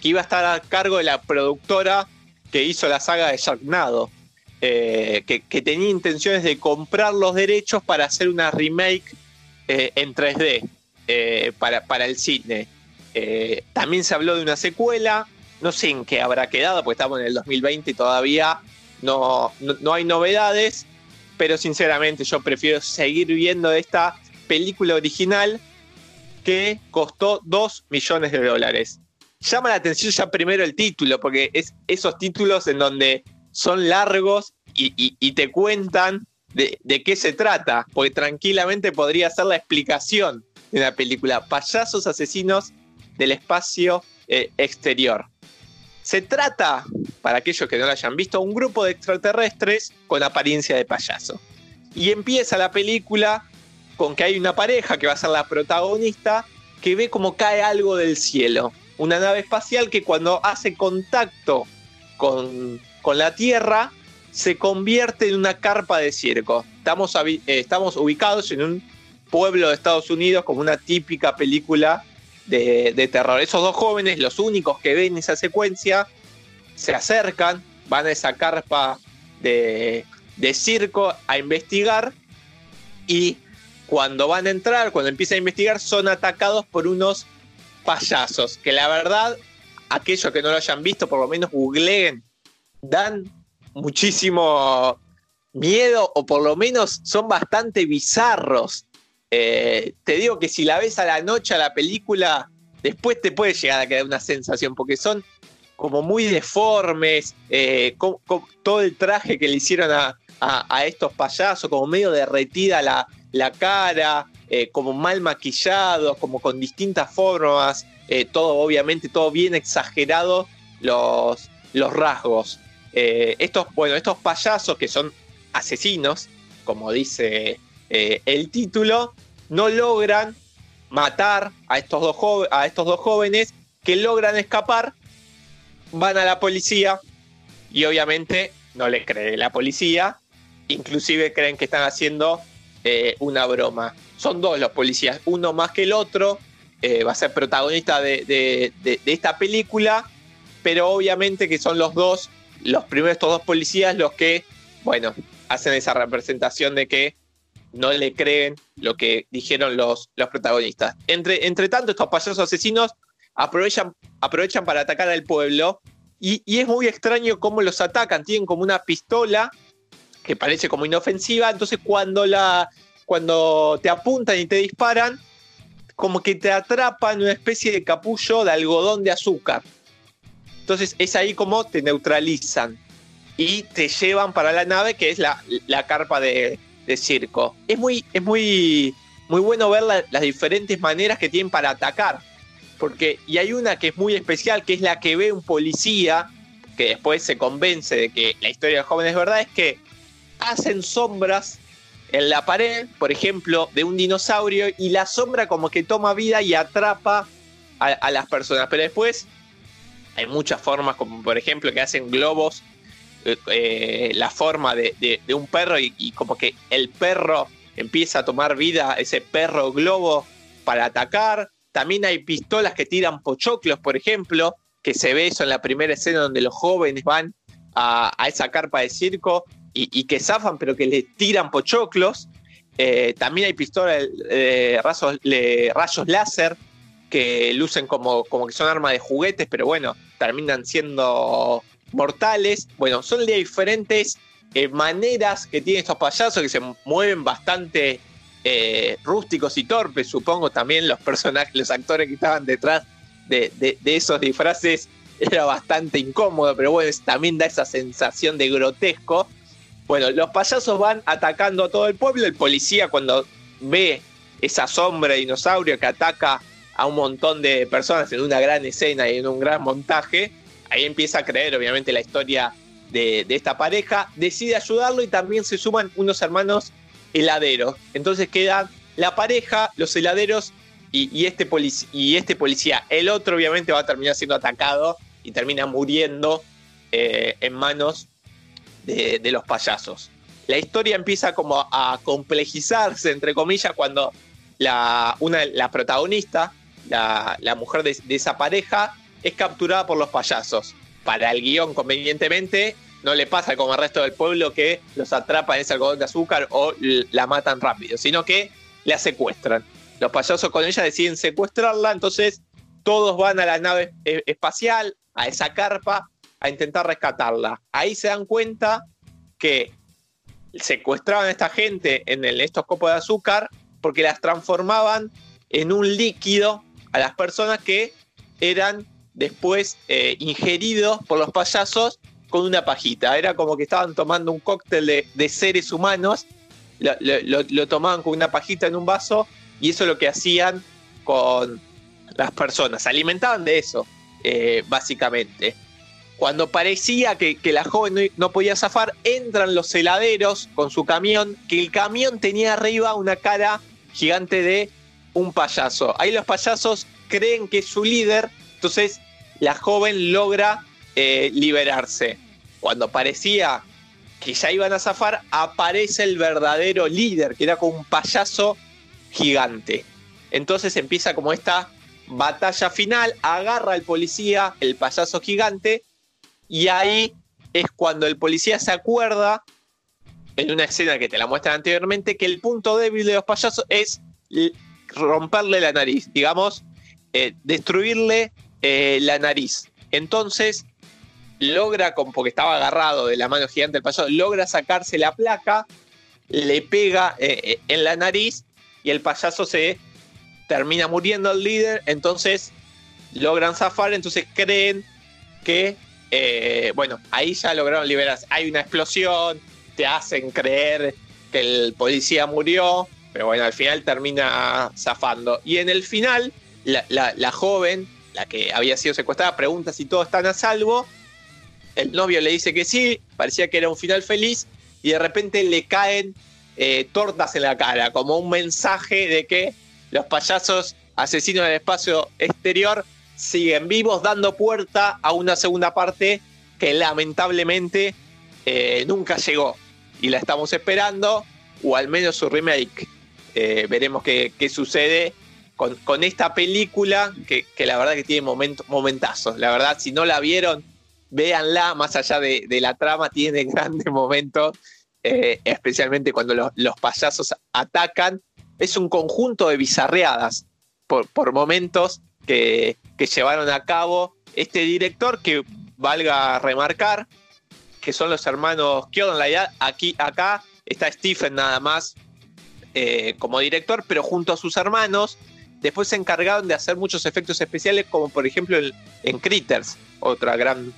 S9: que iba a estar a cargo de la productora que hizo la saga de Sharknado, eh, que, que, tenía intenciones de comprar los derechos para hacer una remake eh, en 3D para, para el cine. Eh, también se habló de una secuela, no sé en qué habrá quedado, porque estamos en el 2020 y todavía no, no, hay novedades, pero sinceramente yo prefiero seguir viendo esta película original que costó 2 millones de dólares. Llama la atención ya primero el título, porque es esos títulos en donde son largos y, te cuentan de, de qué se trata, porque tranquilamente podría ser la explicación de la película. Payasos asesinos del espacio eh, exterior. Se trata, para aquellos que no lo hayan visto, un grupo de extraterrestres con apariencia de payaso. Y empieza la película con que hay una pareja que va a ser la protagonista que ve como cae algo del cielo. Una nave espacial que cuando hace contacto con, con la Tierra se convierte en una carpa de circo. Estamos, eh, estamos ubicados en un pueblo de Estados Unidos como una típica película de, terror. Esos dos jóvenes, los únicos que ven esa secuencia, se acercan, van a esa carpa de, de circo a investigar y cuando van a entrar, cuando empiezan a investigar, son atacados por unos payasos, que la verdad, aquellos que no lo hayan visto, por lo menos googleen, dan muchísimo miedo o por lo menos son bastante bizarros. Eh, te digo que si la ves a la noche a la película, después te puede llegar a quedar una sensación, porque son como muy deformes, eh, todo el traje que le hicieron a, a, estos payasos, como medio derretida la, la cara, eh, como mal maquillados, como con distintas formas, todo obviamente, todo bien exagerado los, los rasgos. Estos, bueno, estos payasos que son asesinos, como dice el título, no logran matar a estos, dos jóvenes que logran escapar, van a la policía y obviamente no les cree la policía, inclusive creen que están haciendo eh, una broma. Son dos los policías, uno más que el otro, eh, va a ser protagonista de, esta película, pero obviamente que son los dos, los primeros estos dos policías los que, bueno, hacen esa representación de que no le creen lo que dijeron los, los protagonistas. Entre, entre tanto, estos payasos asesinos aprovechan, aprovechan para atacar al pueblo y, y, es muy extraño cómo los atacan. Tienen como una pistola que parece como inofensiva, entonces cuando, la, cuando te apuntan y te disparan, como que te atrapan una especie de capullo de algodón de azúcar. Entonces es ahí como te neutralizan y te llevan para la nave que es la, carpa de, circo. Es muy, es muy, muy bueno ver las diferentes maneras que tienen para atacar. Porque, y hay una que es muy especial, que es la que ve un policía, que después se convence de que la historia del joven es verdad, es que hacen sombras en la pared, por ejemplo, de un dinosaurio y la sombra como que toma vida y atrapa a, las personas. Pero después hay muchas formas, como por ejemplo que hacen globos, eh, eh, la forma de, un perro y, como que el perro empieza a tomar vida, ese perro globo, para atacar. También hay pistolas que tiran pochoclos, por ejemplo, que se ve eso en la primera escena donde los jóvenes van a, esa carpa de circo y, que zafan, pero que le tiran pochoclos. Eh, también hay pistolas de rayos láser que lucen como, como que son armas de juguetes, pero bueno, terminan siendo mortales. Bueno, son de diferentes eh, maneras que tienen estos payasos que se mueven bastante eh, rústicos y torpes, supongo también los personajes, los actores que estaban detrás de, de esos disfraces era bastante incómodo, pero bueno, también da esa sensación de grotesco. Bueno, los payasos van atacando a todo el pueblo. El policía, cuando ve esa sombra de dinosaurio que ataca a un montón de personas en una gran escena y en un gran montaje, ahí empieza a creer, obviamente, la historia de, esta pareja. Decide ayudarlo y también se suman unos hermanos heladeros. Entonces quedan la pareja, los heladeros y, este y este policía. El otro, obviamente, va a terminar siendo atacado y termina muriendo eh, en manos de, los payasos. La historia empieza como a complejizarse, entre comillas, cuando la, una, la protagonista, la, mujer de, esa pareja, es capturada por los payasos. Para el guion, convenientemente, no le pasa como al resto del pueblo que los atrapan en ese algodón de azúcar o la matan rápido, sino que la secuestran. Los payasos con ella deciden secuestrarla, entonces todos van a la nave e, espacial, a esa carpa, a intentar rescatarla. Ahí se dan cuenta que secuestraban a esta gente en el, estos copos de azúcar porque las transformaban en un líquido a las personas que eran después eh, ingeridos por los payasos con una pajita. Era como que estaban tomando un cóctel de, seres humanos, lo, tomaban con una pajita en un vaso y eso es lo que hacían con las personas. Se alimentaban de eso, eh, básicamente. Cuando parecía que, la joven no, podía zafar, entran los heladeros con su camión, que el camión tenía arriba una cara gigante de un payaso. Ahí los payasos creen que es su líder, entonces la joven logra eh, liberarse. Cuando parecía que ya iban a zafar, aparece el verdadero líder, que era como un payaso gigante. Entonces empieza como esta batalla final, agarra al policía, el payaso gigante, y ahí es cuando el policía se acuerda, en una escena que te la muestran anteriormente, que el punto débil de los payasos es romperle la nariz, digamos, eh, destruirle eh, la nariz. Entonces, logra, porque estaba agarrado de la mano gigante del payaso, logra sacarse la placa, le pega eh, en la nariz y el payaso se termina muriendo el líder, entonces logran zafar, entonces creen que, bueno, ahí ya lograron liberarse. Hay una explosión, te hacen creer que el policía murió, pero bueno, al final termina zafando. Y en el final, la, joven, la que había sido secuestrada, pregunta si todos están a salvo. El novio le dice que sí, parecía que era un final feliz, y de repente le caen eh, tortas en la cara, como un mensaje de que los payasos asesinos del espacio exterior siguen vivos, dando puerta a una segunda parte que lamentablemente eh, nunca llegó. Y la estamos esperando, o al menos su remake. Eh, veremos qué, sucede con, esta película, que, la verdad que tiene momentazos. La verdad, si no la vieron, véanla, más allá de, la trama, tiene grandes momentos, eh, especialmente cuando los, payasos atacan. Es un conjunto de bizarreadas por, momentos que, llevaron a cabo este director que valga remarcar que son los hermanos Kyodon aquí acá está Stephen nada más eh, como director, pero junto a sus hermanos, después se encargaron de hacer muchos efectos especiales, como por ejemplo en, Critters, otra gran,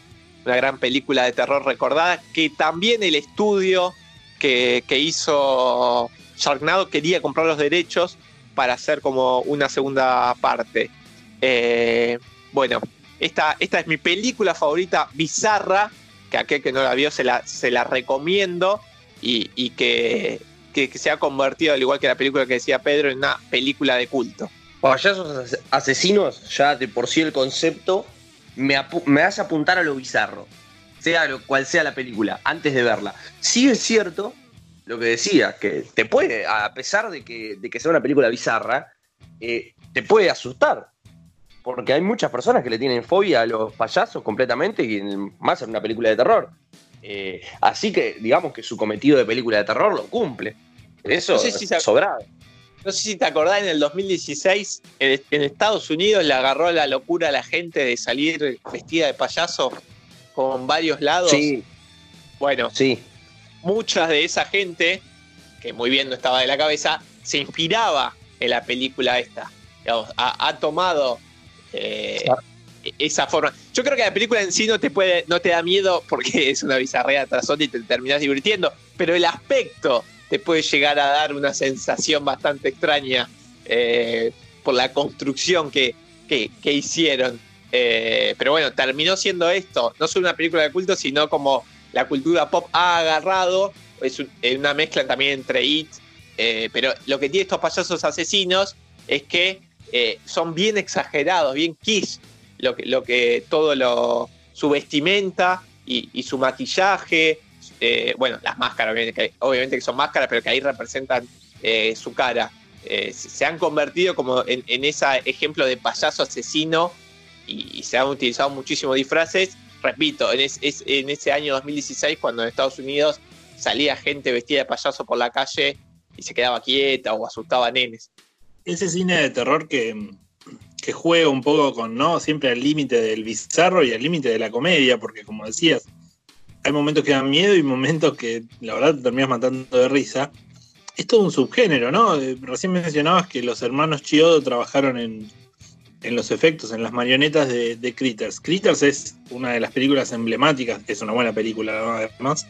S9: una gran película de terror recordada, que también el estudio que, hizo Sharknado quería comprar los derechos para hacer como una segunda parte. Eh, bueno, esta, esta es mi película favorita bizarra, que aquel que no la vio se la, se la recomiendo y que que, se ha convertido, al igual que la película que decía Pedro, en una película de culto.
S8: Payasos asesinos, ya de por sí el concepto, me, me hace apuntar a lo bizarro, sea lo cual sea la película, antes de verla. Sí es cierto lo que decía, que te puede, a pesar de que, de que sea una película bizarra, eh, te puede asustar. Porque hay muchas personas que le tienen fobia a los payasos completamente, y más en una película de terror. Eh, así que digamos que su cometido de película de terror lo cumple. Eso es sobrado.
S9: No sé si te acordás, en el 2016 en, Estados Unidos le agarró la locura a la gente de salir vestida de payaso con varios lados.
S8: Sí.
S9: Bueno,
S8: sí.
S9: mucha de esa gente, que muy bien no estaba de la cabeza, se inspiraba en la película esta. ha, tomado eh, esa forma. Yo creo que la película en sí no te puede, no te da miedo porque es una bizarrea tras otra y te terminas divirtiendo, pero el aspecto te puede llegar a dar una sensación bastante extraña eh, por la construcción que, que, hicieron. Eh, pero bueno, terminó siendo esto, no solo una película de culto, sino como la cultura pop ha agarrado, es una mezcla también entre It, eh, pero lo que tiene estos payasos asesinos es que son bien exagerados, bien quiche lo que, lo que todo lo, su vestimenta y, su maquillaje, eh, bueno, las máscaras, obviamente que, son máscaras, pero que ahí representan eh, su cara. Eh, se han convertido como en, ese ejemplo de payaso asesino y, se han utilizado muchísimos disfraces. Repito, en, ese año 2016, cuando en Estados Unidos salía gente vestida de payaso por la calle y se quedaba quieta o asustaba a nenes.
S10: Ese cine de terror que, que juega un poco con, ¿no? Siempre al límite del bizarro y al límite de la comedia, porque como decías, hay momentos que dan miedo y momentos que la verdad te terminas matando de risa. Es todo un subgénero, ¿no? Eh, recién mencionabas que los hermanos Chiodo trabajaron en, los efectos, en las marionetas de, Critters. Critters es una de las películas emblemáticas, es una buena película además,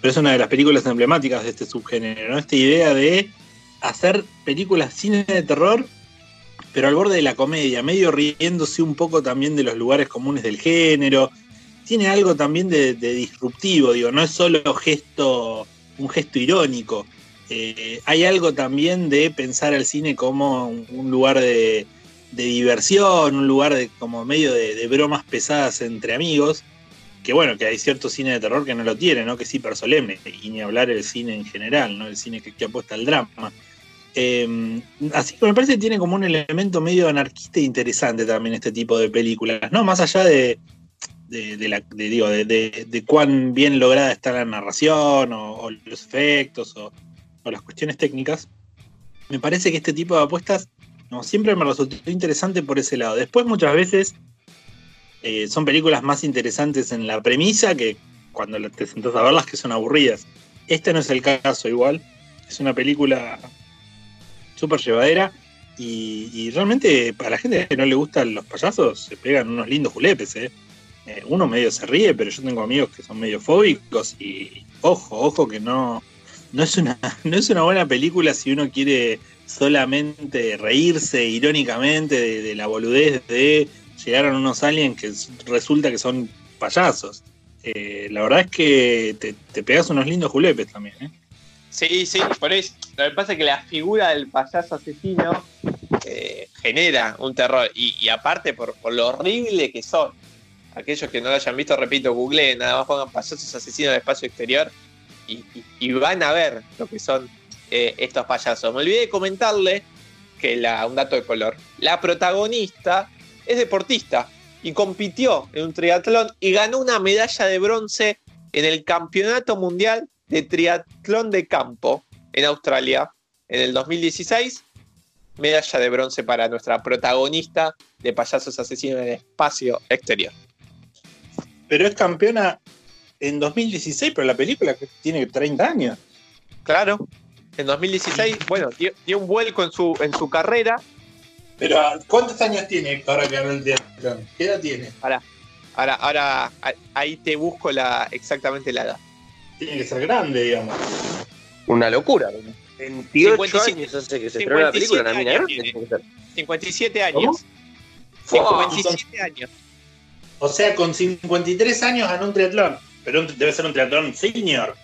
S10: pero es una de las películas emblemáticas de este subgénero, ¿no? Esta idea de hacer películas cine de terror pero al borde de la comedia, medio riéndose un poco también de los lugares comunes del género. Tiene algo también de, disruptivo, digo, no es solo gesto, un gesto irónico, eh, hay algo también de pensar al cine como un, lugar de, diversión, un lugar de como medio de, bromas pesadas entre amigos. Que bueno, que hay cierto cine de terror que no lo tiene, ¿no? Que es hiper solemne, y ni hablar el cine en general, ¿no? El cine que, apuesta al drama. Em, así que me parece que tiene como un elemento medio anarquista e interesante también este tipo de películas, ¿no? Más allá de, de, la, digo, de, cuán bien lograda está la narración o, los efectos o, las cuestiones técnicas, me parece que este tipo de apuestas no, siempre me resultó interesante por ese lado. Después muchas veces eh, son películas más interesantes en la premisa que cuando te sentás a verlas que son aburridas. Este no es el caso igual. Es una película súper llevadera y, realmente para la gente que no le gustan los payasos se pegan unos lindos julepes. ¿eh? Eh, uno medio se ríe, pero yo tengo amigos que son medio fóbicos y ojo, ojo que no, no, es, una, no es una buena película si uno quiere solamente reírse irónicamente de, la boludez de llegaron unos aliens que resulta que son payasos. Eh, la verdad es que te, pegas unos lindos julepes también. ¿eh?
S9: Sí, sí, por eso. Lo que pasa es que la figura del payaso asesino genera un terror. Y, aparte por, lo horrible que son aquellos que no lo hayan visto, repito, google nada más pongan payasos asesinos de espacio exterior y, van a ver lo que son eh, estos payasos. Me olvidé de comentarle que la, un dato de color. La protagonista es deportista y compitió en un triatlón y ganó una medalla de bronce en el Campeonato Mundial de Triatlón de Campo en Australia en el 2016. Medalla de bronce para nuestra protagonista de payasos asesinos en espacio exterior
S10: pero es campeona en 2016, pero la película tiene 30 años.
S9: Claro, en 2016, bueno, dio, un vuelco en su, en su carrera.
S10: Pero, ¿cuántos años tiene ahora que ganó el triatlón? ¿Qué edad tiene?
S9: Ahora, ahora, ahora, ahí te busco la, exactamente la edad.
S10: Tiene que ser grande, digamos.
S8: Una locura. 28 años hace que se estrenó la película,
S9: la mina 57 años. 57 años.
S10: O sea, con 53 años ganó un triatlón. Pero debe ser un triatlón senior.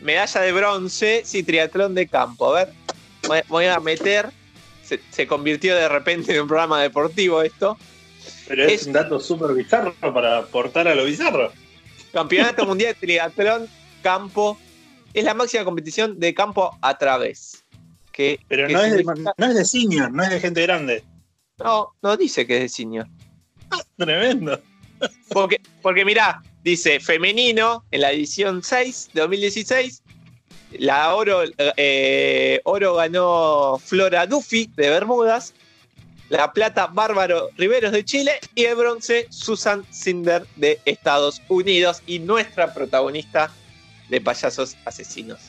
S9: Medalla de bronce, sí, triatlón de campo. A ver, voy a meter. Se, convirtió de repente en un programa deportivo esto.
S10: Pero es, un dato súper bizarro para aportar a lo bizarro.
S9: Campeonato Mundial de Triatlón Campo. Es la máxima competición de campo a través. Que,
S10: Pero no, es de, no es de senior, no es de gente grande.
S9: No, no dice que es de senior.
S10: Tremendo.
S9: Porque, porque mirá, dice femenino en la edición 6 de 2016. La oro, eh, oro ganó Flora Duffy de Bermudas. La plata Bárbaro Riveros de Chile. Y el bronce Susan Cinder de Estados Unidos. Y nuestra protagonista de Payasos Asesinos.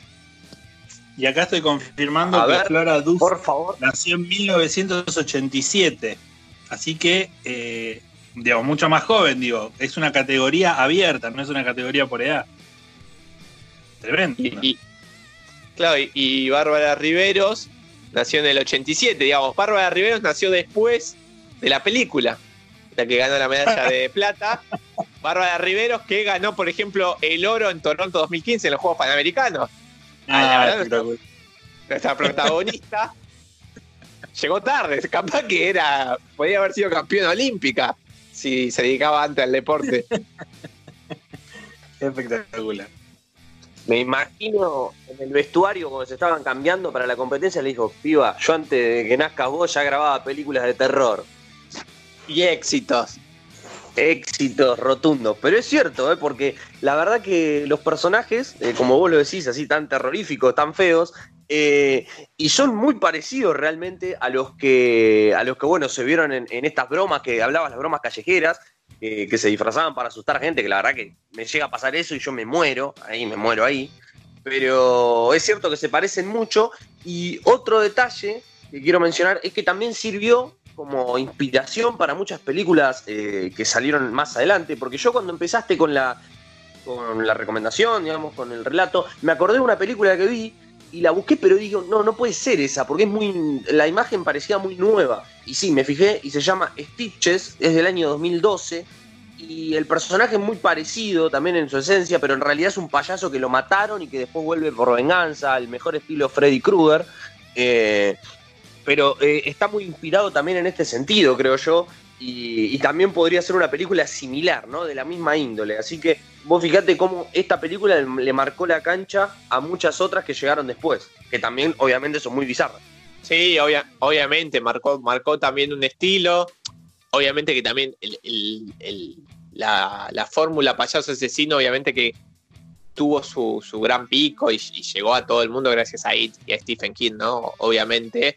S10: Y acá estoy confirmando que Flora Duffy nació en 1987. Así que eh, digamos, mucho más joven, digo, es una categoría abierta, no es una categoría por edad.
S9: Tremendo. Y, claro, y, Bárbara Riveros nació en el 87, digamos, Bárbara Riveros nació después de la película, la que ganó la medalla de plata. Bárbara Riveros que ganó, por ejemplo, el oro en Toronto 2015 en los Juegos Panamericanos. Ah, ah nuestra protagonista llegó tarde, capaz que era, podía haber sido campeona olímpica si se dedicaba antes al deporte.
S10: Espectacular.
S8: Me imagino en el vestuario cuando se estaban cambiando para la competencia, le dijo, piba, yo antes de que nazcas vos ya grababa películas de terror.
S9: Y éxitos.
S8: Éxitos rotundos. Pero es cierto, ¿eh? porque la verdad que los personajes, eh, como vos lo decís, así tan terroríficos, tan feos, eh, y son muy parecidos realmente a los que, a los que bueno, se vieron en, estas bromas que hablabas, las bromas callejeras, que se disfrazaban para asustar a gente, que la verdad que me llega a pasar eso y yo me muero, ahí me muero ahí. Pero es cierto que se parecen mucho. Y otro detalle que quiero mencionar es que también sirvió como inspiración para muchas películas eh, que salieron más adelante, porque yo cuando empezaste con la, con la recomendación, digamos, con el relato, me acordé de una película que vi y la busqué, pero digo, no, no puede ser esa, porque es muy. La imagen parecía muy nueva. Y sí, me fijé y se llama Stitches, es del año 2012. y el personaje es muy parecido también en su esencia, pero en realidad es un payaso que lo mataron y que después vuelve por venganza, el mejor estilo Freddy Krueger. Eh, pero eh, está muy inspirado también en este sentido, creo yo, y, y, también podría ser una película similar, ¿no? De la misma índole. Así que vos fíjate cómo esta película le marcó la cancha a muchas otras que llegaron después, que también obviamente son muy bizarras.
S9: Sí, obvia, obviamente, marcó, marcó también un estilo. Obviamente que también la, fórmula payaso asesino, obviamente que tuvo su, su gran pico y, y, llegó a todo el mundo gracias a It y a Stephen King, ¿no? Obviamente.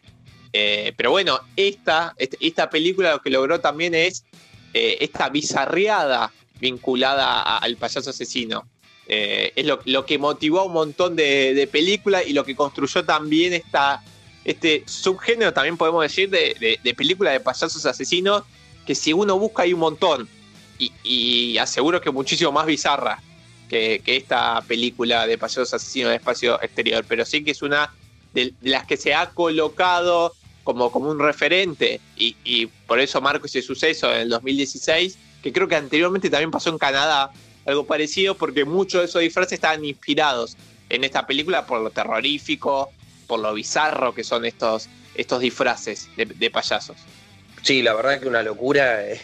S9: Eh, pero bueno, esta, esta película lo que logró también es eh, esta bizarreada vinculada al payaso asesino. Eh, es lo, que motivó a un montón de, películas y lo que construyó también esta, este subgénero, también podemos decir, de, de, de películas de payasos asesinos, que si uno busca hay un montón. Y, aseguro que muchísimo más bizarra que, que, esta película de payasos asesinos de espacio exterior. Pero sí que es una de las que se ha colocado como, como un referente. Y, y, por eso marco ese suceso en el 2016, que creo que anteriormente también pasó en Canadá, algo parecido, porque muchos de esos disfraces estaban inspirados en esta película por lo terrorífico, por lo bizarro que son estos, estos disfraces de, payasos.
S8: Sí, la verdad que una locura.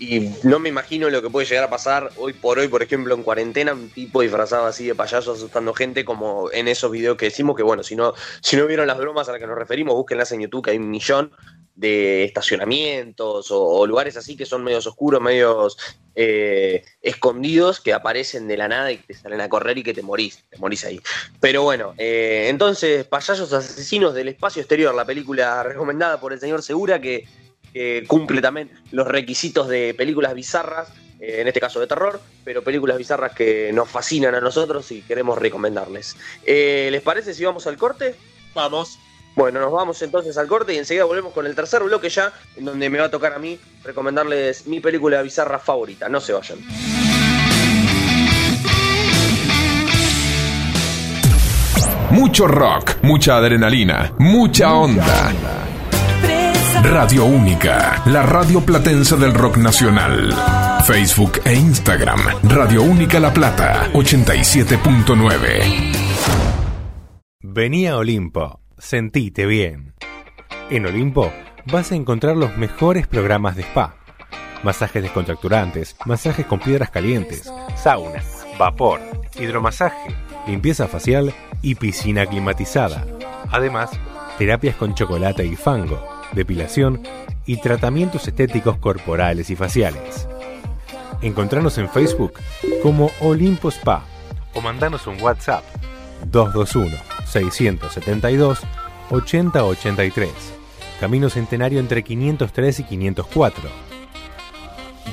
S8: y, no me imagino lo que puede llegar a pasar hoy por hoy, por ejemplo, en cuarentena, un tipo disfrazado así de payaso asustando gente, como en esos videos que decimos, que bueno, si no, si no vieron las bromas a las que nos referimos, búsquenlas en YouTube, que hay un millón de estacionamientos o, lugares así que son medios oscuros, medios eh, escondidos, que aparecen de la nada y te salen a correr y que te morís, te morís ahí. Pero bueno, eh, entonces, Payasos Asesinos del Espacio Exterior, la película recomendada por el señor Segura, que que cumple también los requisitos de películas bizarras, eh, en este caso de terror, pero películas bizarras que nos fascinan a nosotros y queremos recomendarles. Eh, ¿Les parece si vamos al corte?
S9: Vamos.
S8: Bueno, nos vamos entonces al corte y enseguida volvemos con el tercer bloque ya, en donde me va a tocar a mí recomendarles mi película bizarra favorita. No se vayan.
S14: Mucho rock, mucha adrenalina, mucha onda. Radio Única, la radio platense del rock nacional. Facebook e Instagram, Radio Única La Plata, 87.9.
S2: Vení a Olimpo, sentite bien. En Olimpo vas a encontrar los mejores programas de spa. Masajes descontracturantes, masajes con piedras calientes, sauna, vapor, hidromasaje, limpieza facial y piscina climatizada. Además, terapias con chocolate y fango depilación y tratamientos estéticos corporales y faciales. Encontranos en Facebook como Olimpo Spa o mandanos un WhatsApp 221-672-8083. Camino Centenario entre 503 y 504.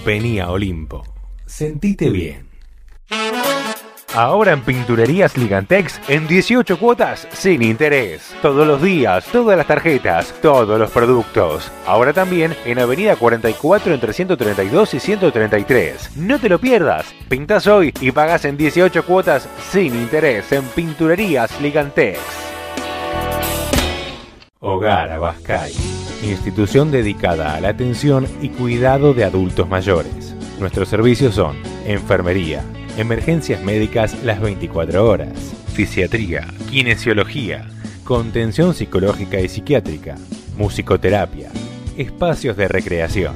S2: Vení a Olimpo. Sentite bien. Ahora en Pinturerías Ligantex en 18 cuotas sin interés. Todos los días, todas las tarjetas, todos los productos. Ahora también en Avenida 44 entre 132 y 133. No te lo pierdas. Pintas hoy y pagas en 18 cuotas sin interés en Pinturerías Ligantex. Hogar Abascay. Institución dedicada a la atención y cuidado de adultos mayores. Nuestros servicios son enfermería, emergencias médicas las 24 horas, fisiatría, kinesiología, contención psicológica y psiquiátrica, musicoterapia, espacios de recreación.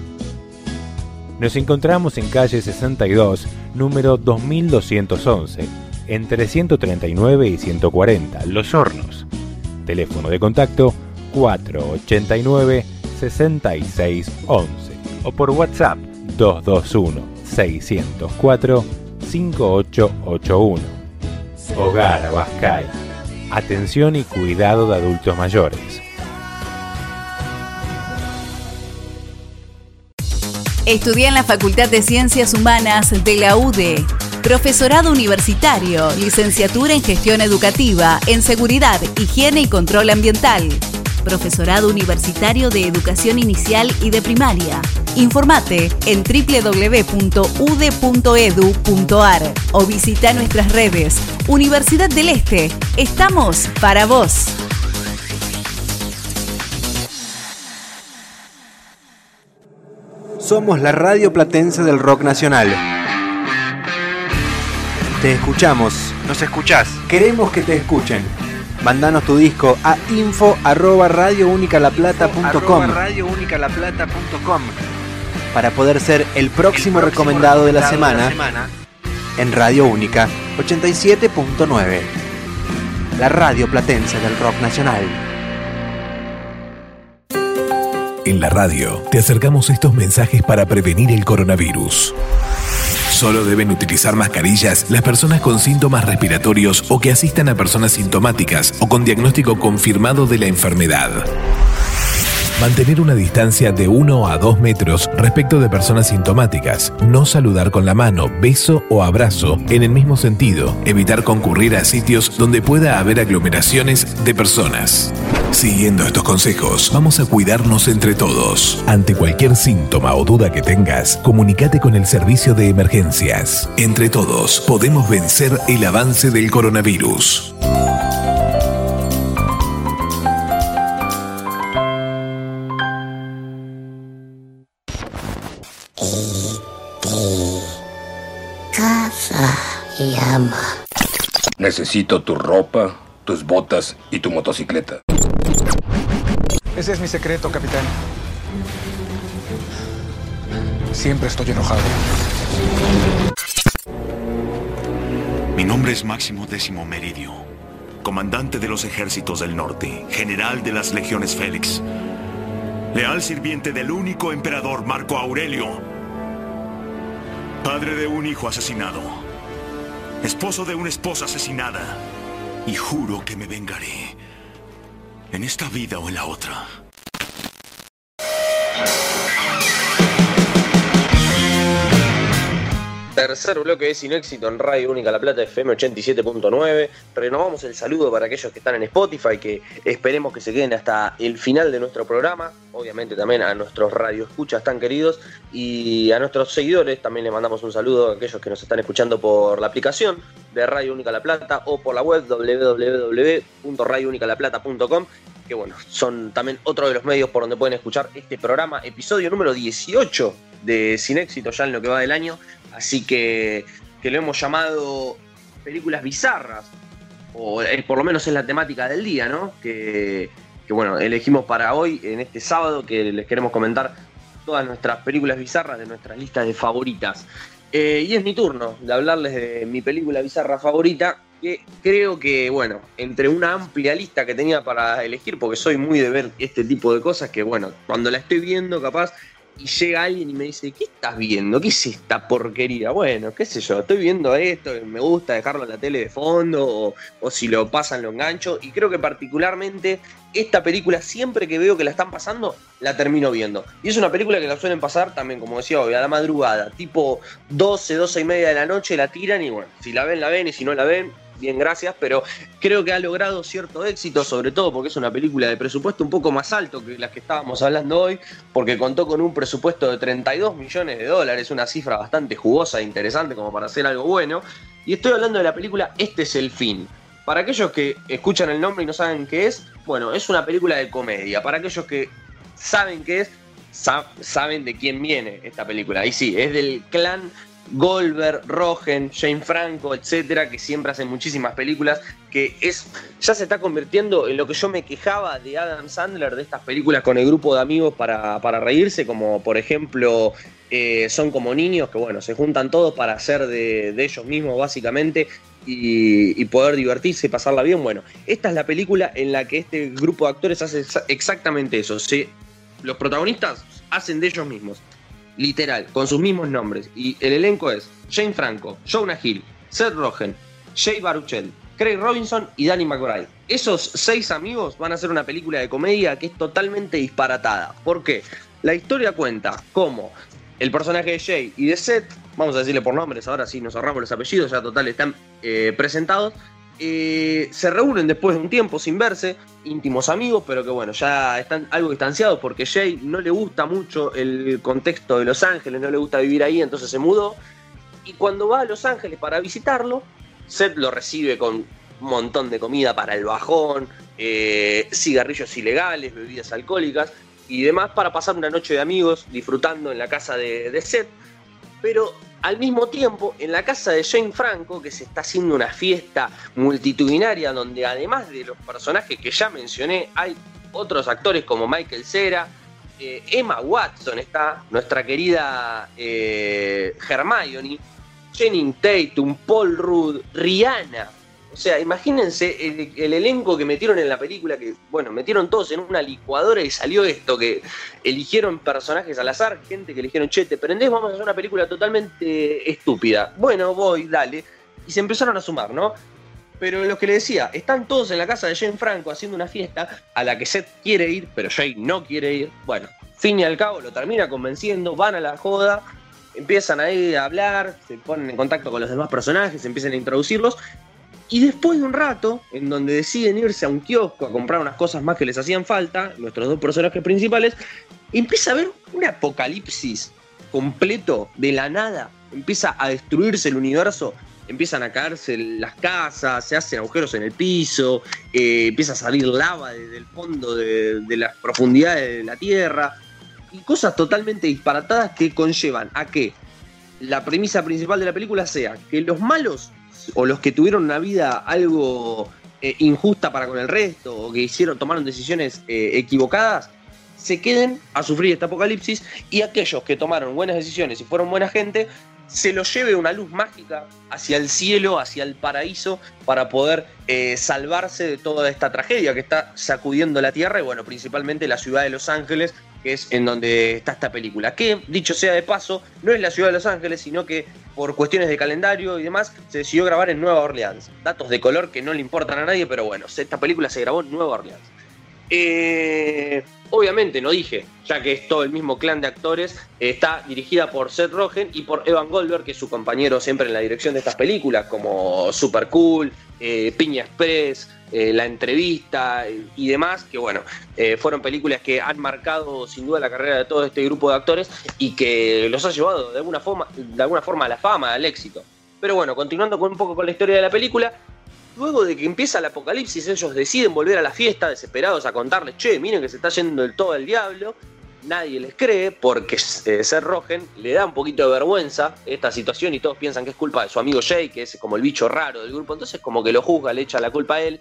S2: Nos encontramos en calle 62, número 2211, entre 139 y 140, Los Hornos. Teléfono de contacto 489 6611 o por WhatsApp 221 604 5881. Hogar Abascal. Atención y cuidado de adultos mayores.
S3: Estudia en la Facultad de Ciencias Humanas de la UDE. Profesorado universitario, licenciatura en gestión educativa, en seguridad, higiene y control ambiental. Profesorado Universitario de Educación Inicial y de Primaria. Informate en www.ude.edu.ar o visita nuestras redes. Universidad del Este, estamos para vos.
S4: Somos la radio platense del rock nacional. Te escuchamos.
S5: Nos escuchás.
S4: Queremos que te escuchen. Mandanos tu disco a info arroba radiounicalaplata.com para poder ser el próximo recomendado de la semana en Radio Única 87.9. La radio platense del rock nacional.
S1: En la radio te acercamos estos mensajes para prevenir el coronavirus. Solo deben utilizar mascarillas las personas con síntomas respiratorios o que asistan a personas sintomáticas o con diagnóstico confirmado de la enfermedad. Mantener una distancia de 1 a 2 metros respecto de personas sintomáticas. No saludar con la mano, beso o abrazo en el mismo sentido. Evitar concurrir a sitios donde pueda haber aglomeraciones de personas. Siguiendo estos consejos, vamos a cuidarnos entre todos. Ante cualquier síntoma o duda que tengas, comunícate con el servicio de emergencias. Entre todos, podemos vencer el avance del coronavirus.
S18: Casa y ama.
S19: Necesito tu ropa, tus botas y tu motocicleta.
S20: Ese es mi secreto, capitán. Siempre estoy enojado.
S21: Mi nombre es Máximo Décimo Meridio, comandante de los ejércitos del norte, general de las legiones Félix, leal sirviente del único emperador Marco Aurelio, padre de un hijo asesinado, esposo de una esposa asesinada, y juro que me vengaré, en esta vida o en la otra.
S8: Tercer bloque de Sin Éxito en Radio Única La Plata FM 87.9. Renovamos el saludo para aquellos que están en Spotify, que esperemos que se queden hasta el final de nuestro programa. Obviamente también a nuestros radioescuchas tan queridos y a nuestros seguidores también les mandamos un saludo a aquellos que nos están escuchando por la aplicación de Radio Única La Plata o por la web www.radiounicalaplata.com que bueno, son también otro de los medios por donde pueden escuchar este programa, episodio número 18 de Sin Éxito ya en lo que va del año. Así que, que lo hemos llamado películas bizarras, o por lo menos es la temática del día, ¿no? Que, que, bueno, elegimos para hoy, en este sábado, que les queremos comentar todas nuestras películas bizarras de nuestras listas de favoritas. Eh, y es mi turno de hablarles de mi película bizarra favorita, que creo que, bueno, entre una amplia lista que tenía para elegir, porque soy muy de ver este tipo de cosas, que bueno, cuando la estoy viendo capaz y llega alguien y me dice, ¿qué estás viendo? ¿Qué es esta porquería? Bueno, qué sé yo, estoy viendo esto, me gusta dejarlo en la tele de fondo, o, o, si lo pasan lo engancho, y creo que particularmente esta película, siempre que veo que la están pasando, la termino viendo. Y es una película que la suelen pasar también, como decía hoy, a la madrugada, tipo 12, 12 y media de la noche la tiran y bueno, si la ven, la ven, y si no la ven, bien, gracias, pero creo que ha logrado cierto éxito, sobre todo porque es una película de presupuesto un poco más alto que las que estábamos hablando hoy, porque contó con un presupuesto de 32 millones de dólares, una cifra bastante jugosa e interesante como para hacer algo bueno. Y estoy hablando de la película Este es el fin. Para aquellos que escuchan el nombre y no saben qué es, bueno, es una película de comedia. Para aquellos que saben qué es, saben de quién viene esta película. Y sí, es del clan Goldberg, Rogen, Jane Franco, etcétera, que siempre hacen muchísimas películas, que es ya se está convirtiendo en lo que yo me quejaba de Adam Sandler, de estas películas con el grupo de amigos para, para reírse, como por ejemplo eh, Son como niños, que bueno, se juntan todos para hacer de, de ellos mismos básicamente y, poder divertirse y pasarla bien. Bueno, esta es la película en la que este grupo de actores hace exactamente eso. Se, los protagonistas hacen de ellos mismos literal, con sus mismos nombres. Y el elenco es Jane Franco, Jonah Hill, Seth Rogen, Jay Baruchel, Craig Robinson y Danny McBride. Esos seis amigos van a hacer una película de comedia que es totalmente disparatada. ¿Por qué? La historia cuenta cómo el personaje de Jay y de Seth, vamos a decirle por nombres, ahora sí nos ahorramos los apellidos, ya total están eh, presentados, eh, se reúnen después de un tiempo sin verse, íntimos amigos, pero que bueno, ya están algo distanciados porque Jay no le gusta mucho el contexto de Los Ángeles, no le gusta vivir ahí, entonces se mudó. Y cuando va a Los Ángeles para visitarlo, Seth lo recibe con un montón de comida para el bajón, eh, cigarrillos ilegales, bebidas alcohólicas. y demás para pasar una noche de amigos disfrutando en la casa de, de Seth. Pero al mismo tiempo, en la casa de Jane Franco, que se está haciendo una fiesta multitudinaria donde además de los personajes que ya mencioné, hay otros actores como Michael Cera, eh, Emma Watson está, nuestra querida eh, Hermione, Jenning Tatum, Paul Rudd, Rihanna. O sea, imagínense el, el, elenco que metieron en la película, que, bueno, metieron todos en una licuadora y salió esto, que eligieron personajes al azar, gente que eligieron, che, te prendés, vamos a hacer una película totalmente estúpida. Bueno, voy, dale. Y se empezaron a sumar, ¿no? Pero lo que le decía, están todos en la casa de Jane Franco haciendo una fiesta a la que Seth quiere ir, pero Jane no quiere ir. Bueno, fin y al cabo lo termina convenciendo, van a la joda, empiezan ahí a hablar, se ponen en contacto con los demás personajes, empiezan a introducirlos. Y después de un rato, en donde deciden irse a un kiosco a comprar unas cosas más que les hacían falta, nuestros dos personajes principales, empieza a haber un apocalipsis completo de la nada. Empieza a destruirse el universo empiezan a caerse las casas, se hacen agujeros en el piso, eh, empieza a salir lava desde el fondo de, de, las profundidades de la tierra, y cosas totalmente disparatadas que conllevan a que la premisa principal de la película sea que los malos o los que tuvieron una vida algo eh, injusta para con el resto o que hicieron, tomaron decisiones eh, equivocadas, se queden a sufrir este apocalipsis y aquellos que tomaron buenas decisiones y fueron buena gente se lo lleve una luz mágica hacia el cielo, hacia el paraíso, para poder eh, salvarse de toda esta tragedia que está sacudiendo la Tierra y bueno, principalmente la ciudad de Los Ángeles, que es en donde está esta película. Que, dicho sea de paso, no es la ciudad de Los Ángeles, sino que por cuestiones de calendario y demás, se decidió grabar en Nueva Orleans. Datos de color que no le importan a nadie, pero bueno, esta película se grabó en Nueva Orleans. Eh, obviamente, no dije, ya que es todo el mismo clan de actores, está dirigida por Seth Rogen y por Evan Goldberg, que es su compañero siempre en la dirección de estas películas, como Super Cool, eh, Piña Express, eh, La Entrevista y demás, que bueno, eh, fueron películas que han marcado sin duda la carrera de todo este grupo de actores y que los ha llevado de alguna forma, de alguna forma a la fama, al éxito. Pero bueno, continuando con un poco con la historia de la película, Luego de que empieza el apocalipsis, ellos deciden volver a la fiesta, desesperados a contarles, che, miren que se está yendo del todo el diablo. Nadie les cree porque eh, Seth Rogen le da un poquito de vergüenza esta situación y todos piensan que es culpa de su amigo Jay, que es como el bicho raro del grupo. Entonces como que lo juzga, le echa la culpa a él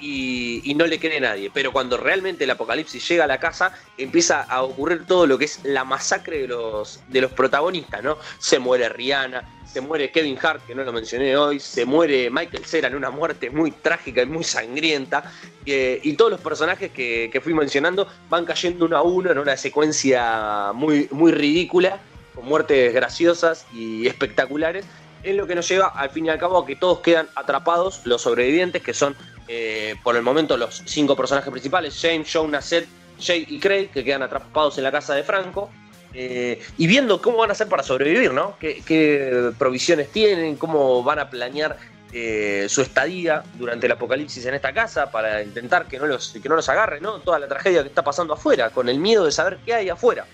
S8: y, no le cree nadie. Pero cuando realmente el apocalipsis llega a la casa, empieza a ocurrir todo lo que es la masacre de los, de los protagonistas, ¿no? Se muere Rihanna, se muere Kevin Hart, que no lo mencioné hoy, se muere Michael Cera en una muerte muy trágica y muy sangrienta, y todos los personajes que, que, fui mencionando van cayendo uno a uno en una secuencia muy, muy ridícula, con muertes graciosas y espectaculares, en lo que nos lleva al fin y al cabo a que todos quedan atrapados, los sobrevivientes, que son eh, por el momento los cinco personajes principales, James, Jonah, Seth, Jay y Craig, que quedan atrapados en la casa de Franco. Eh, y viendo cómo van a hacer para sobrevivir, ¿no? ¿Qué, qué provisiones tienen? ¿Cómo van a planear eh, su estadía durante el apocalipsis en esta casa para intentar que no, los, que no los agarre, ¿no? Toda la tragedia que está pasando afuera, con el miedo de saber qué hay afuera.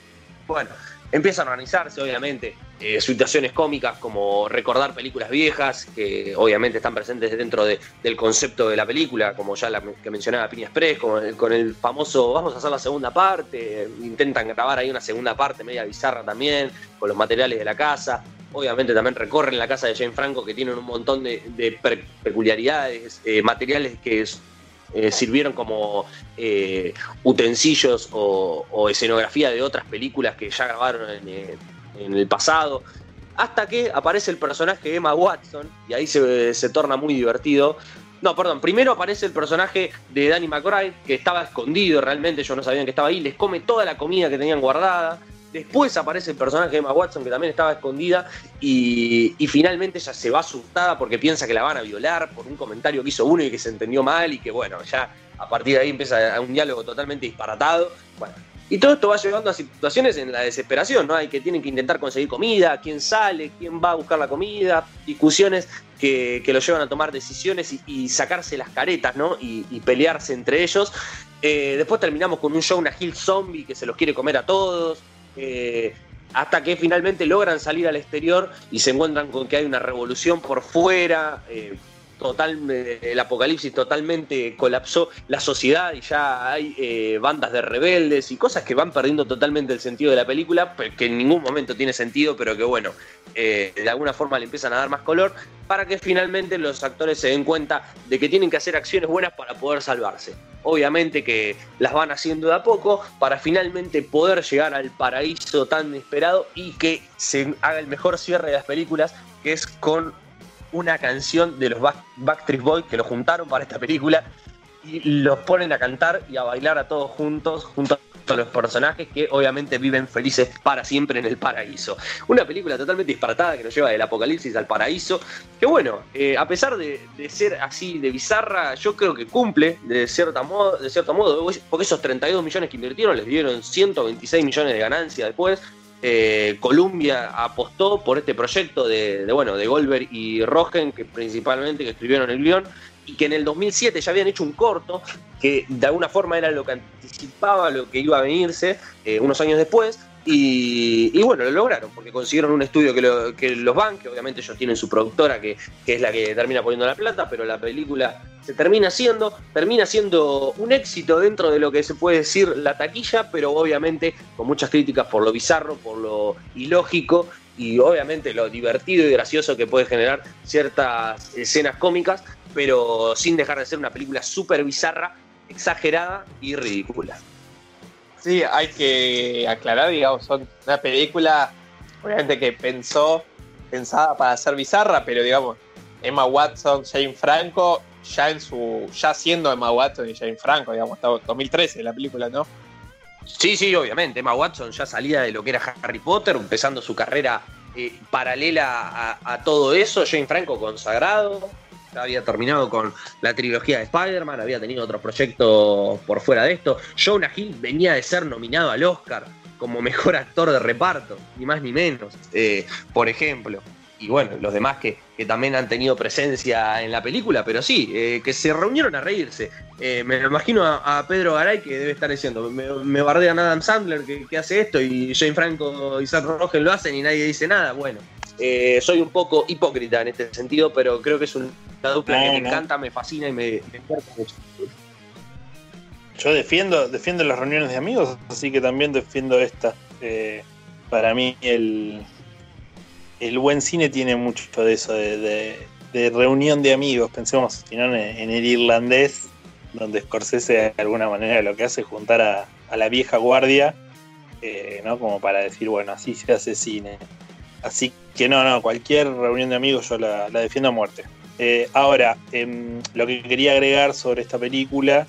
S8: Bueno, empiezan a organizarse, obviamente, eh, situaciones cómicas como recordar películas viejas, que obviamente están presentes dentro de, del concepto de la película, como ya la que mencionaba Piña Express, con el, con el famoso vamos a hacer la segunda parte, intentan grabar ahí una segunda parte media bizarra también, con los materiales de la casa. Obviamente también recorren la casa de Jane Franco, que tienen un montón de, de peculiaridades, eh, materiales que eh, sirvieron como eh, utensilios o, escenografía de otras películas que ya grabaron en, eh, en, el pasado. Hasta que aparece el personaje Emma Watson, y ahí se, se, torna muy divertido. No, perdón, primero aparece el personaje de Danny McBride, que estaba escondido realmente, yo no sabía que estaba ahí, les come toda la comida que tenían guardada. Después aparece el personaje de Emma Watson, que también estaba escondida, y, finalmente ella se va asustada porque piensa que la van a violar por un comentario que hizo uno y que se entendió mal, y que bueno, ya a partir de ahí empieza un diálogo totalmente disparatado. Bueno, y todo esto va llevando a situaciones en la desesperación, ¿no? Hay que tienen que intentar conseguir comida, quién sale, quién va a buscar la comida, discusiones que, que lo llevan a tomar decisiones y, sacarse las caretas, ¿no? Y, pelearse entre ellos. Eh, después terminamos con un Jonah Hill zombie que se los quiere comer a todos. Eh, hasta que finalmente logran salir al exterior y se encuentran con que hay una revolución por fuera, eh, total, el apocalipsis totalmente colapsó la sociedad y ya hay eh, bandas de rebeldes y cosas que van perdiendo totalmente el sentido de la película, que en ningún momento tiene sentido, pero que bueno, eh, de alguna forma le empiezan a dar más color, para que finalmente los actores se den cuenta de que tienen que hacer acciones buenas para poder salvarse. Obviamente que las van haciendo de a poco para finalmente poder llegar al paraíso tan esperado y que se haga el mejor cierre de las películas, que es con una canción de los Backstreet Boys que lo juntaron para esta película y los ponen a cantar y a bailar a todos juntos, junto a los personajes que obviamente viven felices para siempre en el paraíso. Una película totalmente disparatada que nos lleva del apocalipsis al paraíso, que bueno, eh, a pesar de, ser así de bizarra, yo creo que cumple de, cierta modo, de cierto modo, porque esos 32 millones que invirtieron les dieron 126 millones de ganancia después, eh, Columbia apostó por este proyecto de, bueno, de Goldberg y Rogen, que principalmente que escribieron el guion, y que en el 2007 ya habían hecho un corto que de alguna forma era lo que anticipaba lo que iba a venirse eh, unos años después. Y, bueno, lo lograron, porque consiguieron un estudio que, que los banque, obviamente ellos tienen su productora que, es la que termina poniendo la plata, pero la película se termina siendo, termina siendo un éxito dentro de lo que se puede decir la taquilla, pero obviamente con muchas críticas por lo bizarro, por lo ilógico y obviamente lo divertido y gracioso que puede generar ciertas escenas cómicas, pero sin dejar de ser una película súper bizarra, exagerada y ridícula.
S9: Sí, hay que aclarar, digamos, son una película obviamente que pensó, pensada para ser bizarra, pero digamos, Emma Watson, Jane Franco ya en su. ya siendo Emma Watson y Jane Franco, digamos, estaba 2013 la película, ¿no?
S8: Sí, sí, obviamente. Emma Watson ya salía de lo que era Harry Potter, empezando su carrera eh, paralela a, todo eso. Jane Franco consagrado. Había terminado con la trilogía de Spider-Man, había tenido otros proyectos por fuera de esto. Jonah Hill venía de ser nominado al Oscar como mejor actor de reparto, ni más ni menos, eh, por ejemplo y bueno, los demás que, también han tenido presencia en la película, pero sí, eh, que se reunieron a reírse. Eh, me imagino a, Pedro Garay que debe estar diciendo, me, me bardean Adam Sandler que, hace esto y Jane Franco y Seth Rogen lo hacen y nadie dice nada. Bueno, eh, soy un poco hipócrita en este sentido, pero creo que es una dupla que me encanta, me fascina y me, me mucho.
S10: Yo defiendo, defiendo las reuniones de amigos, así que también defiendo esta. para mí el, el buen cine tiene mucho de eso, de, reunión de amigos. Pensemos, si no, en, el irlandés, donde Scorsese de alguna manera lo que hace es juntar a, la vieja guardia, eh, ¿no? Como para decir, bueno, así se hace cine. Así que no, no, cualquier reunión de amigos yo la, defiendo a muerte. Eh, ahora, em, lo que quería agregar sobre esta película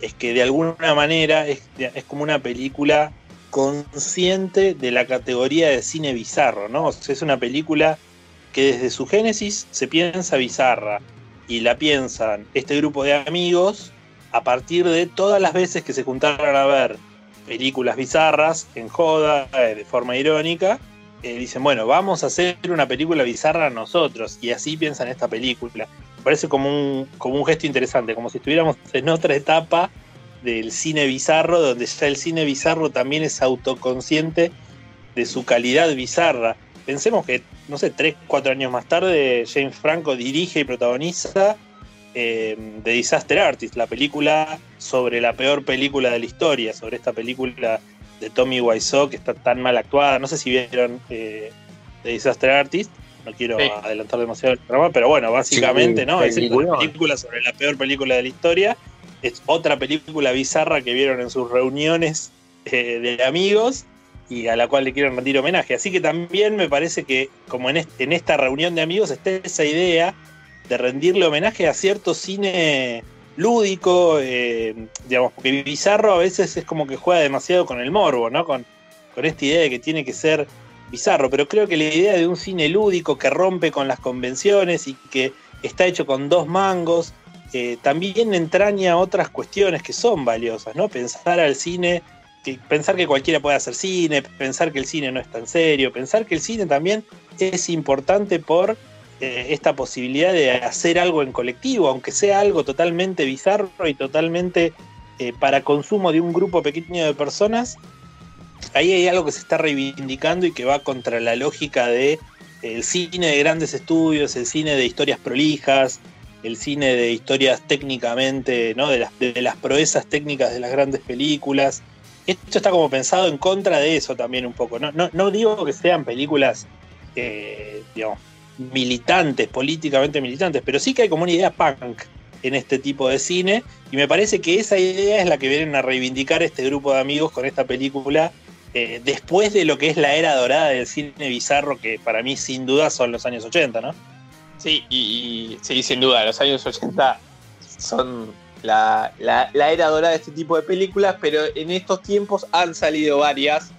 S10: es que de alguna manera es, es como una película consciente de la categoría de cine bizarro, ¿no? es una película que desde su génesis se piensa bizarra y la piensan este grupo de amigos a partir de todas las veces que se juntaron a ver películas bizarras en joda, eh, de forma irónica, dicen, bueno, vamos a hacer una película bizarra nosotros y así piensan esta película. parece como un, como un gesto interesante, como si estuviéramos en otra etapa del cine bizarro, donde ya el cine bizarro también es autoconsciente de su calidad bizarra. Pensemos que, no sé, tres, cuatro años más tarde, James Franco dirige y protagoniza eh, The Disaster Artist, la película sobre la peor película de la historia, sobre esta película de Tommy Wiseau que está tan mal actuada. No sé si vieron eh, The Disaster Artist, no quiero adelantar demasiado el programa, pero bueno, básicamente, ¿no? Es una película sobre la peor película de la historia es otra película bizarra que vieron en sus reuniones eh, de amigos y a la cual le quieren rendir homenaje. Así que también me parece que como en, en esta reunión de amigos está esa idea de rendirle homenaje a cierto cine lúdico, eh, digamos, porque bizarro a veces es como que juega demasiado con el morbo, ¿no? Con, con esta idea de que tiene que ser bizarro, pero creo que la idea de un cine lúdico que rompe con las convenciones y que está hecho con dos mangos, también entraña otras cuestiones que son valiosas, ¿no? Pensar al cine, pensar que cualquiera puede hacer cine, pensar que el cine no es tan serio, pensar que el cine también es importante por eh, esta posibilidad de hacer algo en colectivo, aunque sea algo totalmente bizarro y totalmente eh, para consumo de un grupo pequeño de personas, ahí hay algo que se está reivindicando y que va contra la lógica de el cine de grandes estudios, el cine de historias prolijas, el cine de historias técnicamente, ¿no? De las, proezas técnicas de las grandes películas. Esto está como pensado en contra de eso también un poco. No digo que sean películas, eh, digamos, militantes, políticamente militantes, pero sí que hay como una idea punk en este tipo de cine. Y me parece que esa idea es la que vienen a reivindicar este grupo de amigos con esta película. eh, después de lo que es la era dorada del cine bizarro, que para mí sin duda son los años 80, ¿no?
S9: Sí, y, sí, sin duda, los años 80 son la, la- era dorada de este tipo de películas, pero en estos tiempos han salido varias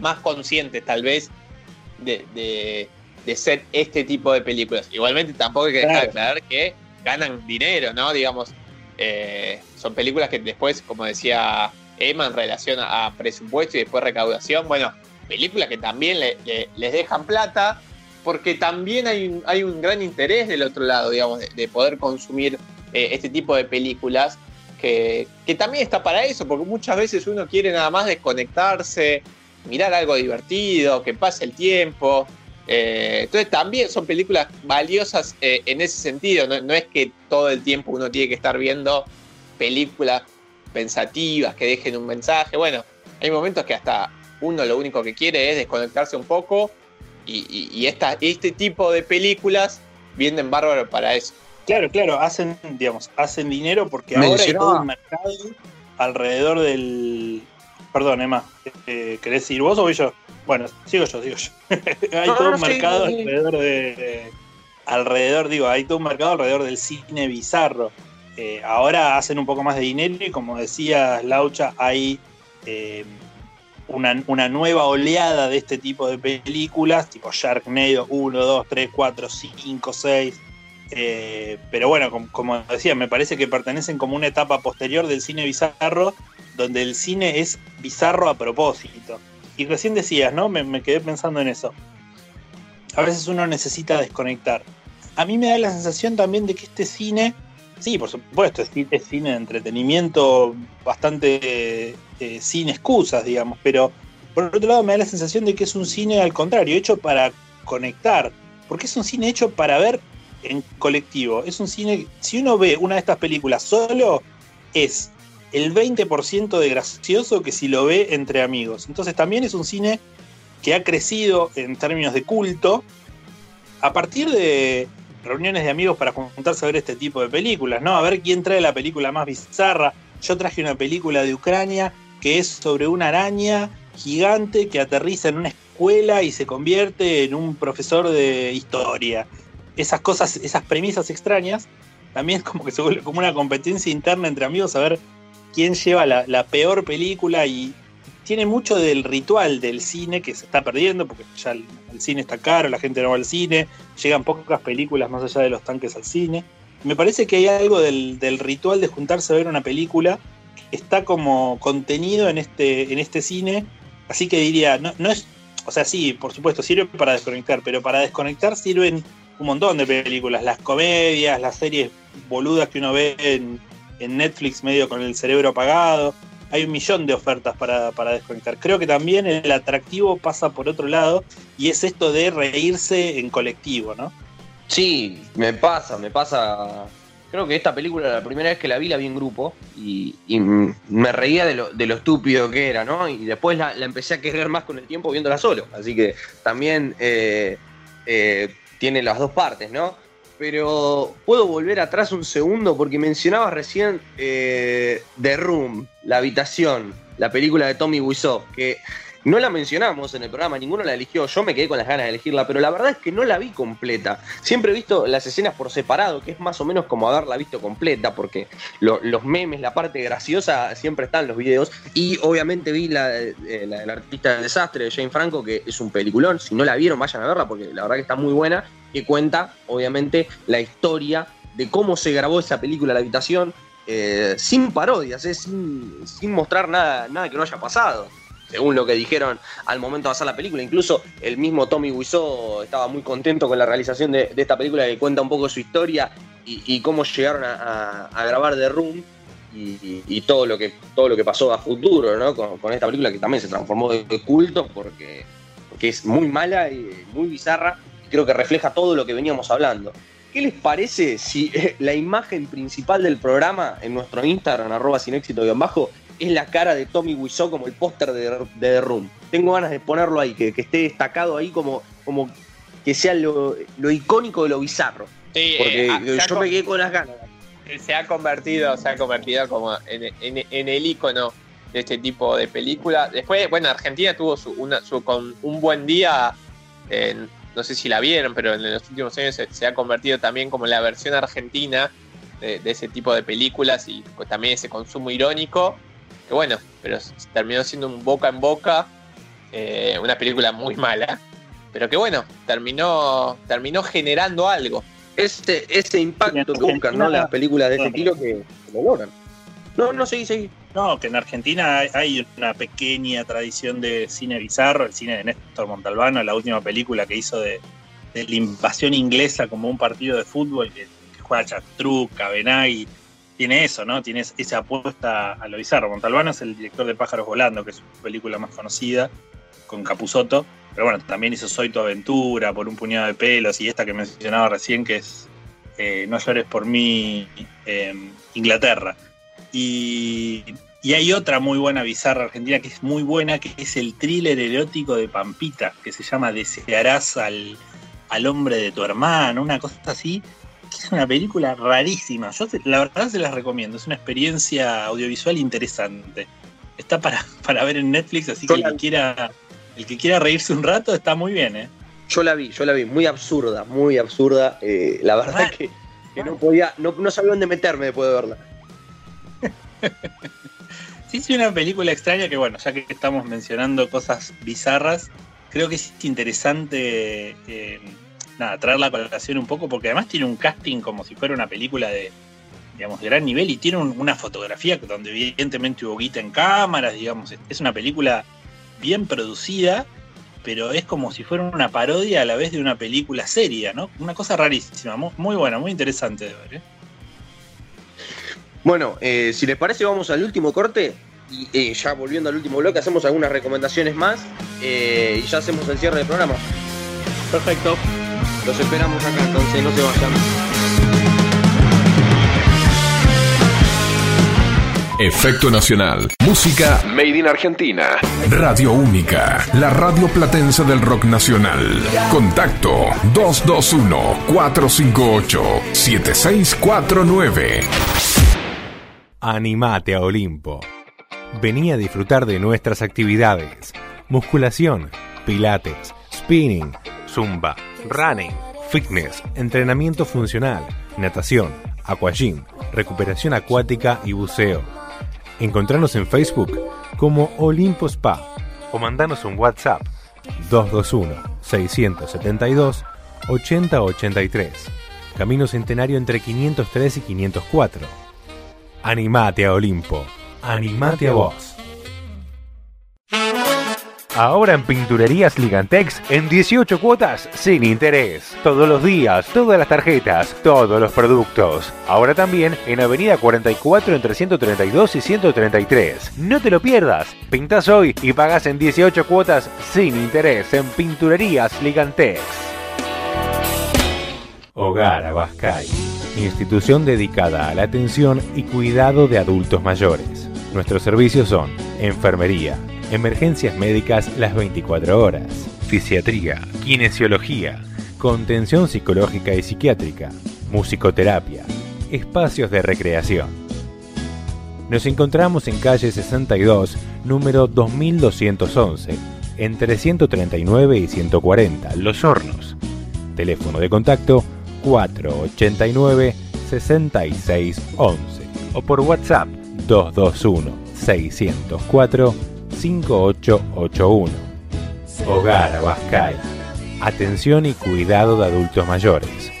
S9: más conscientes, tal vez, de- de ser este tipo de películas. Igualmente, tampoco hay que dejar de aclarar que ganan dinero, ¿no? Digamos, eh, son películas que después, como decía Emma, en relación a, a presupuesto y después recaudación, bueno, películas que también le- le- les dejan plata, porque también hay un, hay un gran interés del otro lado, digamos, de, de poder consumir eh, este tipo de películas, que, que también está para eso, porque muchas veces uno quiere nada más desconectarse, mirar algo divertido, que pase el tiempo. Eh, entonces también son películas valiosas eh, en ese sentido, no, no es que todo el tiempo uno tiene que estar viendo películas pensativas que dejen un mensaje. Bueno, hay momentos que hasta uno lo único que quiere es desconectarse un poco y, y- y esta, este tipo de películas vienen bárbaro para eso.
S10: Claro, claro, hacen, digamos, hacen dinero porque
S9: Me
S10: ahora hay todo un mercado alrededor del. Perdón, Emma, eh, ¿querés ir vos o voy yo? Bueno, sigo yo, sigo yo. hay
S8: No,
S10: todo
S8: no,
S10: un
S8: sí,
S10: mercado
S8: sí,
S10: alrededor de, de- Alrededor, digo, hay todo un mercado alrededor del cine bizarro. Eh, ahora hacen un poco más de dinero y como decía Laucha, hay eh, una, una nueva oleada de este tipo de películas, tipo Sharknado 1, 2, 3, 4, 5, 6. Eh, pero bueno, com- como, decía, me parece que pertenecen como una etapa posterior del cine bizarro, donde el cine es bizarro a propósito. Y recién decías, ¿no? Me, me quedé pensando en eso. A veces uno necesita desconectar. A mí me da la sensación también de que este cine, sí, por supuesto, es, ci- es cine de entretenimiento bastante eh, sin excusas, digamos, pero por otro lado me da la sensación de que es un cine al contrario, hecho para conectar, porque es un cine hecho para ver en colectivo. Es un cine, si uno ve una de estas películas solo, es el 20% de gracioso que si lo ve entre amigos. Entonces también es un cine que ha crecido en términos de culto a partir de reuniones de amigos para juntarse a ver este tipo de películas, ¿no? A ver quién trae la película más bizarra. Yo traje una película de Ucrania que es sobre una araña gigante que aterriza en una escuela y se convierte en un profesor de historia. Esas cosas, esas premisas extrañas, también como que se vuelve como una competencia interna entre amigos a ver quién lleva la, la peor película y tiene mucho del ritual del cine que se está perdiendo porque ya el, cine está caro, la gente no va al cine, llegan pocas películas más allá de los tanques al cine. Me parece que hay algo del, del ritual de juntarse a ver una película que está como contenido en este, en este cine, así que diría, no, no es, o sea, sí, por supuesto, sirve para desconectar, pero para desconectar sirven un montón de películas, las comedias, las series boludas que uno ve en, en Netflix medio con el cerebro apagado. Hay un millón de ofertas para, para desconectar. Creo que también el atractivo pasa por otro lado y es esto de reírse en colectivo, ¿no?
S8: Sí, me pasa, me pasa. Creo que esta película, la primera vez que la vi, la vi en grupo y, y me reía de lo, de lo estúpido que era, ¿no? Y después la, la empecé a querer más con el tiempo viéndola solo. Así que también eh, eh, tiene las dos partes, ¿no? Pero puedo volver atrás un segundo porque mencionabas recién eh, The Room, La Habitación, la película de Tommy Wiseau, que no la mencionamos en el programa, ninguno la eligió, yo me quedé con las ganas de elegirla, pero la verdad es que no la vi completa. Siempre he visto las escenas por separado, que es más o menos como haberla visto completa, porque lo- los memes, la parte graciosa siempre está en los videos. Y obviamente vi la, eh, la del artista del desastre de Jane Franco, que es un peliculón. Si no la vieron, vayan a verla, porque la verdad que está muy buena, que cuenta, obviamente, la historia de cómo se grabó esa película La Habitación, eh, sin parodias, eh, sin, sin mostrar nada, nada que no haya pasado según lo que dijeron al momento de hacer la película. Incluso el mismo Tommy Wiseau estaba muy contento con la realización de, esta película que cuenta un poco su historia y, cómo llegaron a, grabar The Room y, todo, lo que, todo lo que pasó a futuro ¿no? con, con esta película que también se transformó de, culto porque, porque es muy mala y muy bizarra y creo que refleja todo lo que veníamos hablando. ¿qué les parece si eh, la imagen principal del programa en nuestro Instagram, arroba sin éxito bajo, es la cara de Tommy Wiseau como el póster de, de The Room? Tengo ganas de ponerlo ahí, que, que esté destacado ahí como, como que sea lo, lo icónico de lo bizarro.
S9: Sí,
S8: Porque
S9: eh, ah,
S8: yo me quedé con las ganas.
S9: se ha convertido, se ha convertido como en, en- en el icono de este tipo de película. Después, bueno, Argentina tuvo su, una, su- con un buen día, en- no sé si la vieron, pero en los últimos años se, se ha convertido también como la versión argentina de, de ese tipo de películas y pues, también ese consumo irónico, que bueno, pero terminó siendo un boca en boca, eh, una película muy mala, pero que bueno, terminó, terminó generando algo.
S8: Ese, ese impacto que buscan, ¿no? Las películas de ese estilo que lo logran. No, no, seguí, seguí.
S10: No, que en Argentina hay- una pequeña tradición de cine bizarro, el cine de Néstor Montalbano, la última película que hizo de, de la invasión inglesa como un partido de fútbol que, que juega Chastruc, Cabenagui, tiene eso, ¿no? Tiene es- esa apuesta a lo bizarro. Montalbano es el director de Pájaros Volando, que es su película más conocida, con Capusotto, pero bueno, también hizo Soy tu aventura, por un puñado de pelos, y esta que mencionaba recién, que es eh, No llores por mí, eh, Inglaterra. Y, y hay otra muy buena bizarra argentina que es muy buena, que es el thriller erótico de Pampita, que se llama Desearás al, al hombre de tu hermano, una cosa así, es una película rarísima. Yo la verdad se las recomiendo, es una experiencia audiovisual interesante. Está para, para ver en Netflix, así que el que quiera, el que quiera reírse un rato está muy bien, ¿eh?
S8: Yo la vi, yo la vi, muy absurda, muy absurda. eh, la verdad que, que no podía, no, no sabía dónde meterme después de verla.
S10: Sí, sí, una película extraña que, bueno, ya que estamos mencionando cosas bizarras, creo que es interesante eh, nada, traer la colación un poco, porque además tiene un casting como si fuera una película de, digamos, de gran nivel y tiene un- una fotografía donde evidentemente hubo guita en cámaras, digamos, es una película bien producida, pero es como si fuera una parodia a la vez de una película seria, ¿no? Una cosa rarísima, mu- muy buena, muy interesante de ver, ¿eh?
S8: Bueno, eh, si les parece, vamos al último corte. Y eh, ya volviendo al último bloque, hacemos algunas recomendaciones más. eh, y ya hacemos el cierre del programa.
S10: Perfecto.
S8: Los esperamos acá, entonces no se vayan.
S14: Efecto Nacional. Música Made in Argentina. Radio Única. La radio platense del rock nacional. Contacto 221-458-7649.
S2: Animate a Olimpo. Vení a disfrutar de nuestras actividades. Musculación, pilates, spinning, zumba, running, fitness, entrenamiento funcional, natación, aquagym, recuperación acuática y buceo. Encontranos en Facebook como Olimpo Spa o mandanos un WhatsApp 221-672-8083. Camino Centenario entre 503 y 504. Animate a Olimpo. Animate a vos. Ahora en Pinturerías Ligantex en 18 cuotas sin interés. Todos los días, todas las tarjetas, todos los productos. Ahora también en Avenida 44 entre 132 y 133. No te lo pierdas. Pintas hoy y pagas en 18 cuotas sin interés en Pinturerías Ligantex. Hogar Abascal. Institución dedicada a la atención y cuidado de adultos mayores. Nuestros servicios son enfermería, emergencias médicas las 24 horas, fisiatría, kinesiología, contención psicológica y psiquiátrica, musicoterapia, espacios de recreación. Nos encontramos en calle 62, número 2211, entre 139 y 140, Los Hornos. Teléfono de contacto 489 6611 o por WhatsApp 221 604 5881. Hogar Abascal. Atención y cuidado de adultos mayores.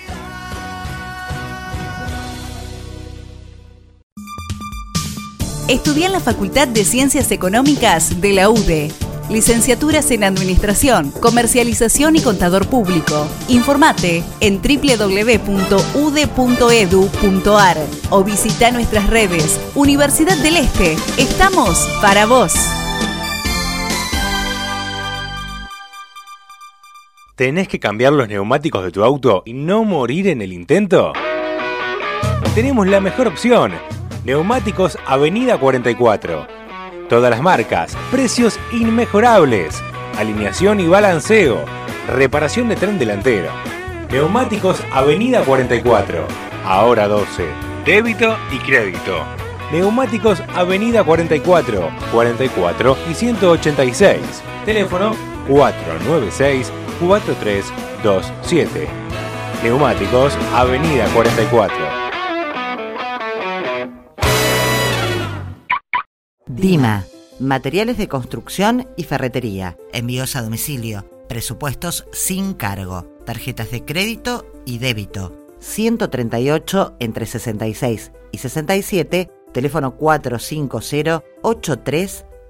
S3: Estudia en la Facultad de Ciencias Económicas de la UDE. Licenciaturas en Administración, Comercialización y Contador Público. Informate en www.ude.edu.ar o visita nuestras redes. Universidad del Este. Estamos para vos.
S2: ¿Tenés que cambiar los neumáticos de tu auto y no morir en el intento? Tenemos la mejor opción. Neumáticos Avenida 44. Todas las marcas, precios inmejorables, alineación y balanceo, reparación de tren delantero. Neumáticos Avenida 44, ahora 12. Débito y crédito. Neumáticos Avenida 44, 44 y 186. Teléfono 496-4327. Neumáticos Avenida 44.
S11: Dima, materiales de construcción y ferretería, envíos a domicilio, presupuestos sin cargo, tarjetas de crédito y débito. 138 entre 66 y 67, teléfono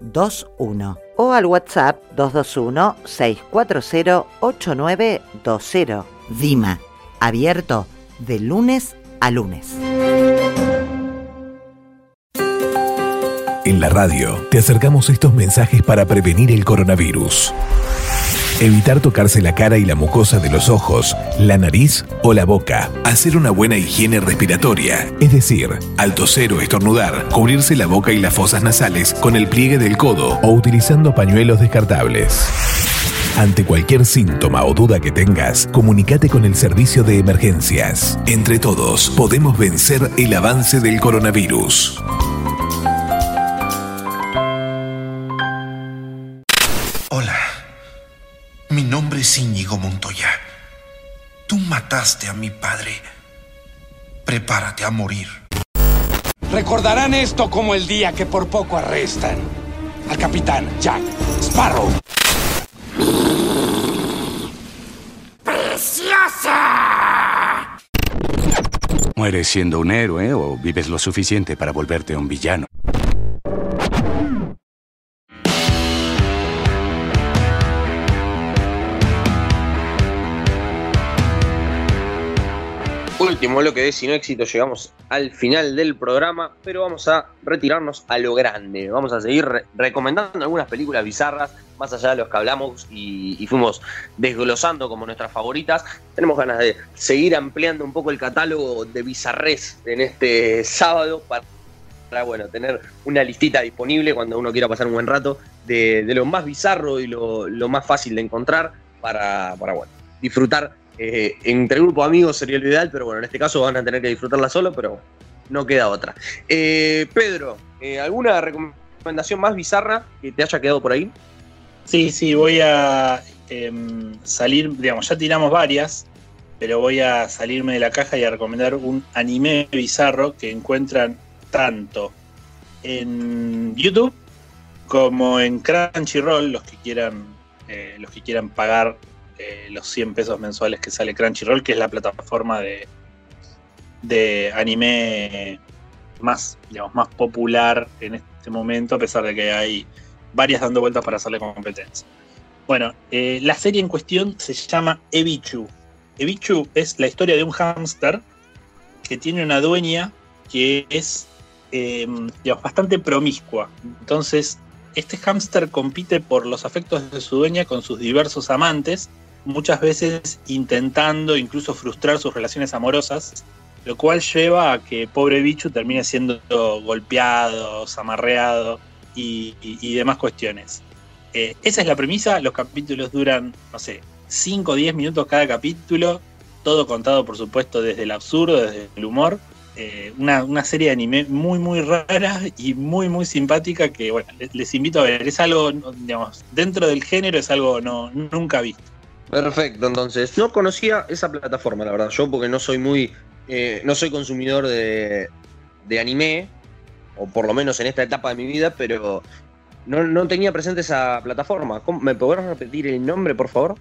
S11: 450-8321 o al WhatsApp 221-640-8920. Dima, abierto de lunes a lunes.
S1: En la radio te acercamos estos mensajes para prevenir el coronavirus. Evitar tocarse la cara y la mucosa de los ojos, la nariz o la boca. Hacer una buena higiene respiratoria, es decir, al toser o estornudar, cubrirse la boca y las fosas nasales con el pliegue del codo o utilizando pañuelos descartables. Ante cualquier síntoma o duda que tengas, comunícate con el servicio de emergencias. Entre todos, podemos vencer el avance del coronavirus.
S22: Mi nombre es Íñigo Montoya. Tú mataste a mi padre. Prepárate a morir.
S23: Recordarán esto como el día que por poco arrestan al capitán Jack Sparrow.
S22: ¡Preciosa!
S24: ¿Mueres siendo un héroe o vives lo suficiente para volverte un villano?
S8: Último bloque de Sin Éxito, llegamos al final del programa, pero vamos a retirarnos a lo grande. Vamos a seguir re- recomendando algunas películas bizarras, más allá de los que hablamos y, fuimos desglosando como nuestras favoritas. Tenemos ganas de seguir ampliando un poco el catálogo de bizarrés en este sábado para, para, bueno, tener una listita disponible cuando uno quiera pasar un buen rato de, de lo más bizarro y lo, lo más fácil de encontrar para, para bueno, disfrutar eh, entre grupo amigos sería lo ideal, pero bueno, en este caso van a tener que disfrutarla solo, pero no queda otra. Eh, Pedro, eh, ¿alguna recomendación más bizarra que te haya quedado por ahí?
S10: Sí, sí, voy a em, salir, digamos, ya tiramos varias, pero voy a salirme de la caja y a recomendar un anime bizarro que encuentran tanto en YouTube como en Crunchyroll, los que quieran, los que quieran pagar los 100 pesos mensuales que sale Crunchyroll, que es la plataforma de, de anime más, digamos, más popular en este momento, a pesar de que hay varias dando vueltas para hacerle competencia. Bueno, eh, la serie en cuestión se llama Ebichu. Ebichu es la historia de un hámster que tiene una dueña que es eh, digamos, bastante promiscua. Entonces, este hámster compite por los afectos de su dueña con sus diversos amantes, muchas veces intentando incluso frustrar sus relaciones amorosas, lo cual lleva a que pobre bicho termine siendo golpeado, zamarreado y demás cuestiones. Eh, esa es la premisa, los capítulos duran, no sé, 5 o 10 minutos cada capítulo, todo contado por supuesto desde el absurdo, desde el humor. Eh, una, una serie de anime muy muy rara y muy muy simpática que bueno, les, les invito a ver. Es algo, digamos, dentro del género es algo no, nunca visto.
S8: Perfecto, entonces. No conocía esa plataforma, la verdad. Yo porque no soy muy. eh, no soy consumidor de, de anime, o por lo menos en esta etapa de mi vida, pero no, no tenía presente esa plataforma. ¿Cómo- ¿Me podrás repetir el nombre, por favor?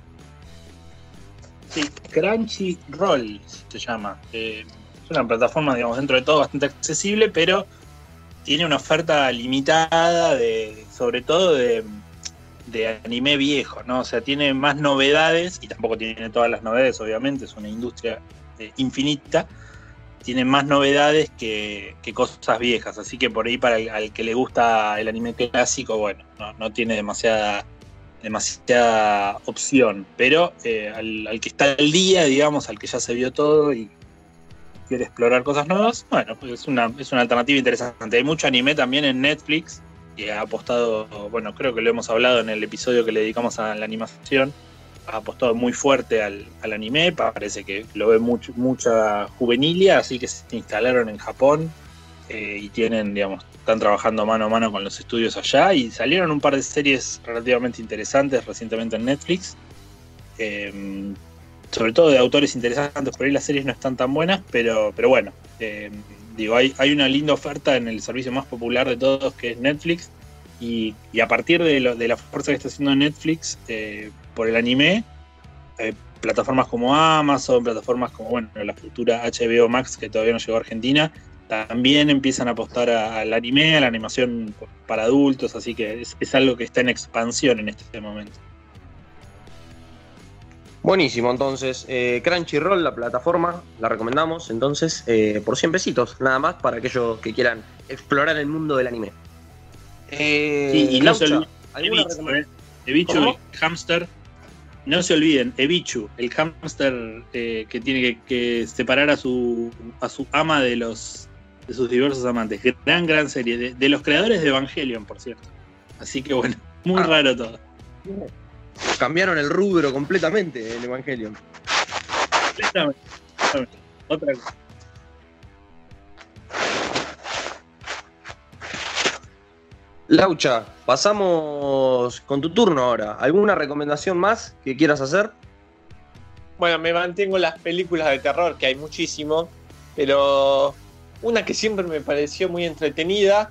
S10: Sí, Crunchyroll se llama. Eh, es una plataforma, digamos, dentro de todo bastante accesible, pero tiene una oferta limitada de, sobre todo de, de anime viejo, ¿no? O sea, tiene más novedades, y tampoco tiene todas las novedades, obviamente, es una industria eh, infinita. Tiene más novedades que, cosas viejas, así que por ahí para el que le gusta el anime clásico, bueno, no, tiene demasiada demasiada opción. Pero eh, al, al que está al día, digamos, al que ya se vio todo y quiere explorar cosas nuevas, bueno, pues es una, es una alternativa interesante. Hay mucho anime también en Netflix que ha apostado, bueno, creo que lo hemos hablado en el episodio que le dedicamos a la animación, ha apostado muy fuerte al, anime, parece que lo ve mucha juvenilia, así que se instalaron en Japón eh, y tienen, digamos, están trabajando mano a mano con los estudios allá y salieron un par de series relativamente interesantes recientemente en Netflix. Eh, sobre todo de autores interesantes, por ahí las series no están tan buenas, pero, pero bueno, eh, digo, hay, hay una linda oferta en el servicio más popular de todos que es Netflix, y, y a partir de, lo, de la fuerza que está haciendo Netflix eh, por el anime, eh, plataformas como Amazon, plataformas como bueno, la futura HBO Max que todavía no llegó a Argentina, también empiezan a apostar al anime, a la animación para adultos, así que es algo que está en expansión en este momento.
S8: Buenísimo, entonces, eh, Crunchyroll, la plataforma, la recomendamos, entonces, eh, por 100 pesitos, nada más, para aquellos que quieran explorar el mundo del anime. Eh,
S10: Sí, y no se olviden,
S8: ¿alguna
S10: Ebichu, eh, el hámster. No se olviden, Ebichu, el hámster eh, que tiene que, que separar a su, a su ama de los de sus diversos amantes. Gran, gran serie. De, de los creadores de Evangelion, por cierto. Así que bueno, muy
S8: Ah.
S10: raro todo.
S8: Cambiaron el rubro completamente en Evangelion.
S10: Completamente. Otra cosa.
S8: Laucha, pasamos con tu turno ahora. ¿Alguna recomendación más que quieras hacer?
S9: Bueno, me mantengo en las películas de terror, que hay muchísimo, pero una que siempre me pareció muy entretenida,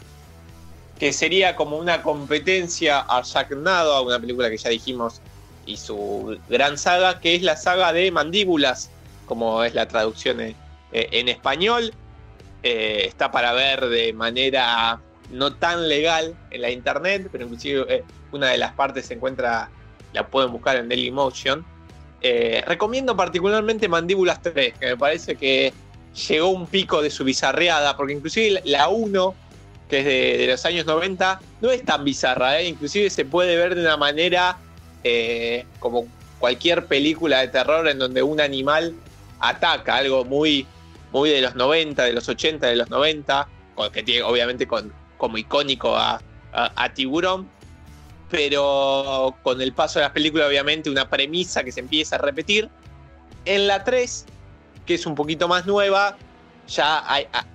S9: que sería como una competencia a Sharknado, a una película que ya dijimos, y su gran saga, que es la saga de Mandíbulas, como es la traducción en, eh, en español. Eh, está para ver de manera no tan legal en la internet, pero inclusive eh, una de las partes se encuentra, la pueden buscar en Dailymotion. Eh, recomiendo particularmente Mandíbulas 3, que me parece que llegó un pico de su bizarreada, porque inclusive la 1, que es de, los años 90, no es tan bizarra, ¿eh? inclusive se puede ver de una manera eh, como cualquier película de terror en donde un animal ataca, algo muy, muy de los 90, de los 80, de los 90, con- que tiene obviamente con, como icónico a, Tiburón, pero con el paso de las películas obviamente una premisa que se empieza a repetir. En la 3, que es un poquito más nueva, ya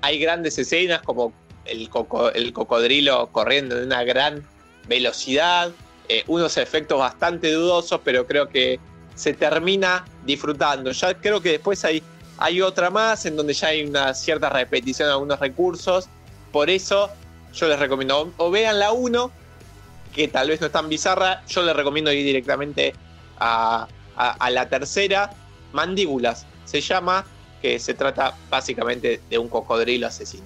S9: hay grandes escenas como el, coco- el cocodrilo corriendo en una gran velocidad, eh, unos efectos bastante dudosos, pero creo que se termina disfrutando. Ya creo que después hay, hay otra más en donde ya hay una cierta repetición de algunos recursos. Por eso yo les recomiendo o vean la 1, que tal vez no es tan bizarra, yo les recomiendo ir directamente a- a la tercera, Mandíbulas, se llama, que se trata básicamente de un cocodrilo asesino.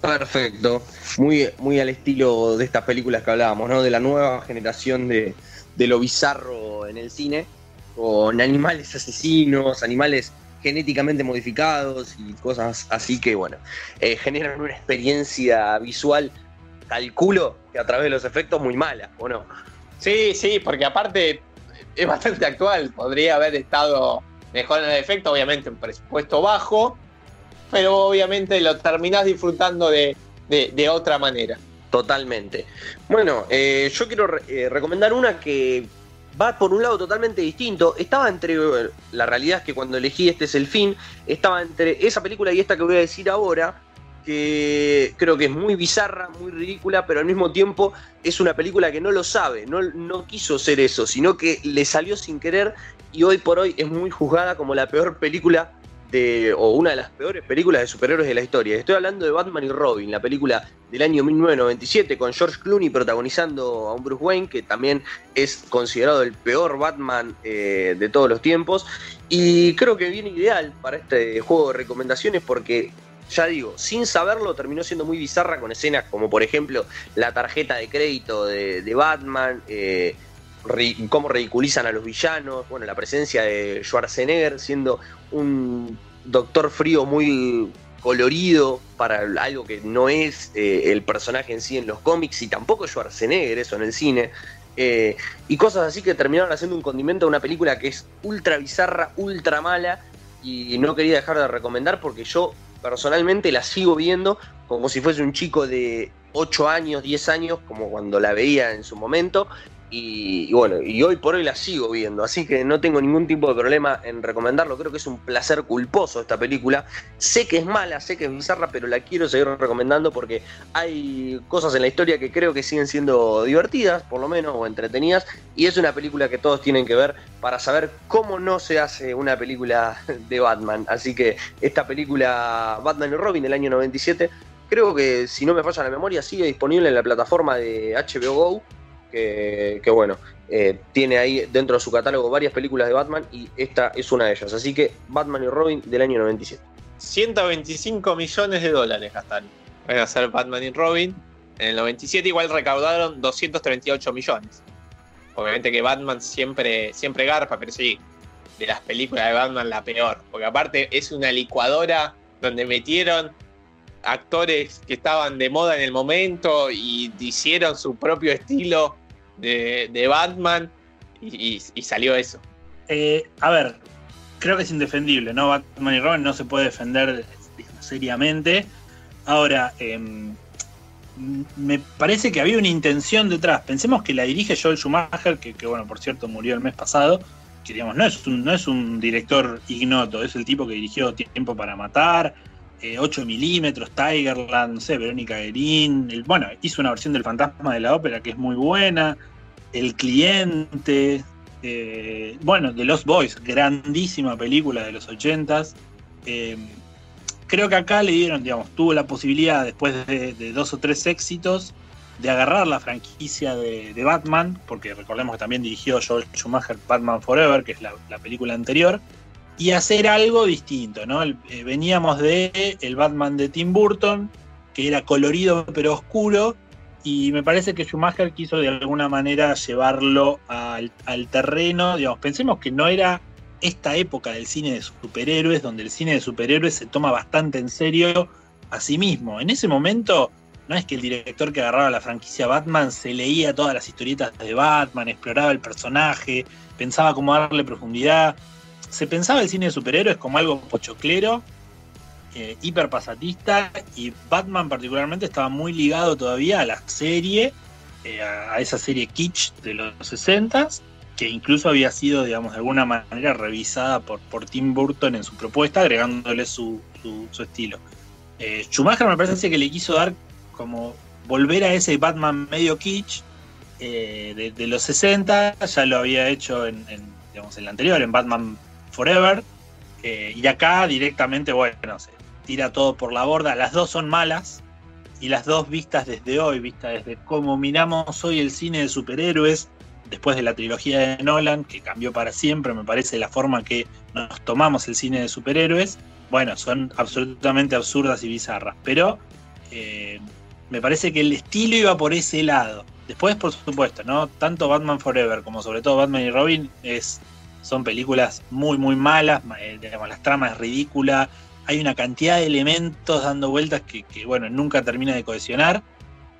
S8: Perfecto. Muy, muy al estilo de estas películas que hablábamos, ¿no? De la nueva generación de, de lo bizarro en el cine, con animales asesinos, animales genéticamente modificados y cosas así que, bueno, eh, generan una experiencia visual, calculo, que a través de los efectos muy mala, ¿o no?
S9: Sí, sí, porque aparte es bastante actual, podría haber estado mejor en el efecto, obviamente en presupuesto bajo, pero obviamente lo terminás disfrutando de, de- otra manera.
S8: Totalmente. Bueno, eh, yo quiero re- eh, recomendar una que va por un lado totalmente distinto. Estaba entre. La realidad es que cuando elegí Este es el fin, estaba entre esa película y esta que voy a decir ahora, que creo que es muy bizarra, muy ridícula, pero al mismo tiempo es una película que no lo sabe, no, no quiso ser eso, sino que le salió sin querer y hoy por hoy es muy juzgada como la peor película o una de las peores películas de superhéroes de la historia. Estoy hablando de Batman y Robin, la película del año 1997 con George Clooney protagonizando a un Bruce Wayne que también es considerado el peor Batman eh, de todos los tiempos. Y creo que viene ideal para este juego de recomendaciones porque, ya digo, sin saberlo terminó siendo muy bizarra con escenas como por ejemplo la tarjeta de crédito de, de Batman. eh, cómo ridiculizan a los villanos, bueno, la presencia de Schwarzenegger siendo un doctor frío muy colorido para algo que no es eh, el personaje en sí en los cómics y tampoco Schwarzenegger eso en el cine. eh, y cosas así que terminaron haciendo un condimento de una película que es ultra bizarra, ultra mala, y no quería dejar de recomendar porque yo personalmente la sigo viendo como si fuese un chico de 8 años, 10 años, como cuando la veía en su momento, y, bueno, y hoy por hoy la sigo viendo, así que no tengo ningún tipo de problema en recomendarlo. Creo que es un placer culposo esta película. Sé que es mala, sé que es bizarra, pero la quiero seguir recomendando porque hay cosas en la historia que creo que siguen siendo divertidas, por lo menos, o entretenidas. Y es una película que todos tienen que ver para saber cómo no se hace una película de Batman. Así que esta película Batman y Robin del año 97, creo que si no me falla la memoria, sigue disponible en la plataforma de HBO Go que, bueno, eh, tiene ahí dentro de su catálogo varias películas de Batman y esta es una de ellas. Así que Batman y Robin del año 97.
S9: 125 millones de dólares gastaron. A ser Batman y Robin. En el 97 igual recaudaron 238 millones. Obviamente que Batman siempre, siempre garpa, pero sí, de las películas de Batman la peor. Porque aparte es una licuadora donde metieron actores que estaban de moda en el momento y hicieron su propio estilo de, Batman y, salió eso.
S10: Eh, a ver, creo que es indefendible, ¿no? Batman y Robin no se puede defender seriamente. Ahora, em, me parece que había una intención detrás. Pensemos que la dirige Joel Schumacher, que, bueno, por cierto murió el mes pasado. Que no es, no es un director ignoto, es el tipo que dirigió Tiempo para Matar, 8 eh, milímetros, Tigerland, no sé, Verónica Guerín. bueno, hizo una versión del Fantasma de la Ópera que es muy buena. El cliente, eh, bueno, The Lost Boys, grandísima película de los 80s. Eh, creo que acá le dieron, digamos, tuvo la posibilidad después de, dos o tres éxitos de agarrar la franquicia de, Batman, porque recordemos que también dirigió Joel Schumacher Batman Forever, que es la, película anterior, y hacer algo distinto, ¿no? Eh, veníamos de el Batman de Tim Burton, que era colorido pero oscuro, y me parece que Schumacher quiso de alguna manera llevarlo al, terreno, digamos, pensemos que no era esta época del cine de superhéroes, donde el cine de superhéroes se toma bastante en serio a sí mismo. En ese momento, no es que el director que agarraba la franquicia Batman se leía todas las historietas de Batman, exploraba el personaje, pensaba cómo darle profundidad. Se pensaba el cine de superhéroes como algo pochoclero eh, hiper pasatista y Batman particularmente estaba muy ligado todavía a la serie, eh, a, esa serie kitsch de los 60 que incluso había sido, digamos, de alguna manera revisada por, por Tim Burton en su propuesta, agregándole su, su, estilo. Eh, Schumacher me parece que le quiso dar como volver a ese Batman medio kitsch de, los 60, ya lo había hecho en, digamos, en el anterior, en Batman Forever, y acá directamente, bueno, se, tira todo por la borda. Las dos son malas y las dos vistas desde hoy, vistas desde cómo miramos hoy el cine de superhéroes, después de la trilogía de Nolan, que cambió para siempre, me parece la forma que nos tomamos el cine de superhéroes, bueno, son absolutamente absurdas y bizarras, pero eh, me parece que el estilo iba por ese lado. Después, por supuesto, ¿no? Tanto Batman Forever como sobre todo Batman y Robin es, son películas muy, muy malas, eh, digamos, las tramas es ridícula, hay una cantidad de elementos dando vueltas que, bueno, nunca termina de cohesionar.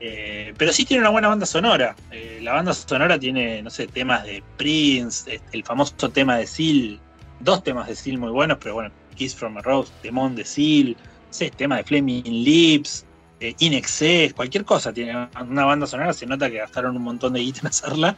S10: Eh, pero sí tiene una buena banda sonora. Eh, la banda sonora tiene, no sé, temas de Prince, el famoso tema de Seal, dos temas de Seal muy buenos, pero bueno, Kiss from a Rose, Demon de Seal, sé, tema de Flaming Lips, In Excess, cualquier cosa. Tiene una banda sonora, se nota que gastaron un montón de guita en hacerla.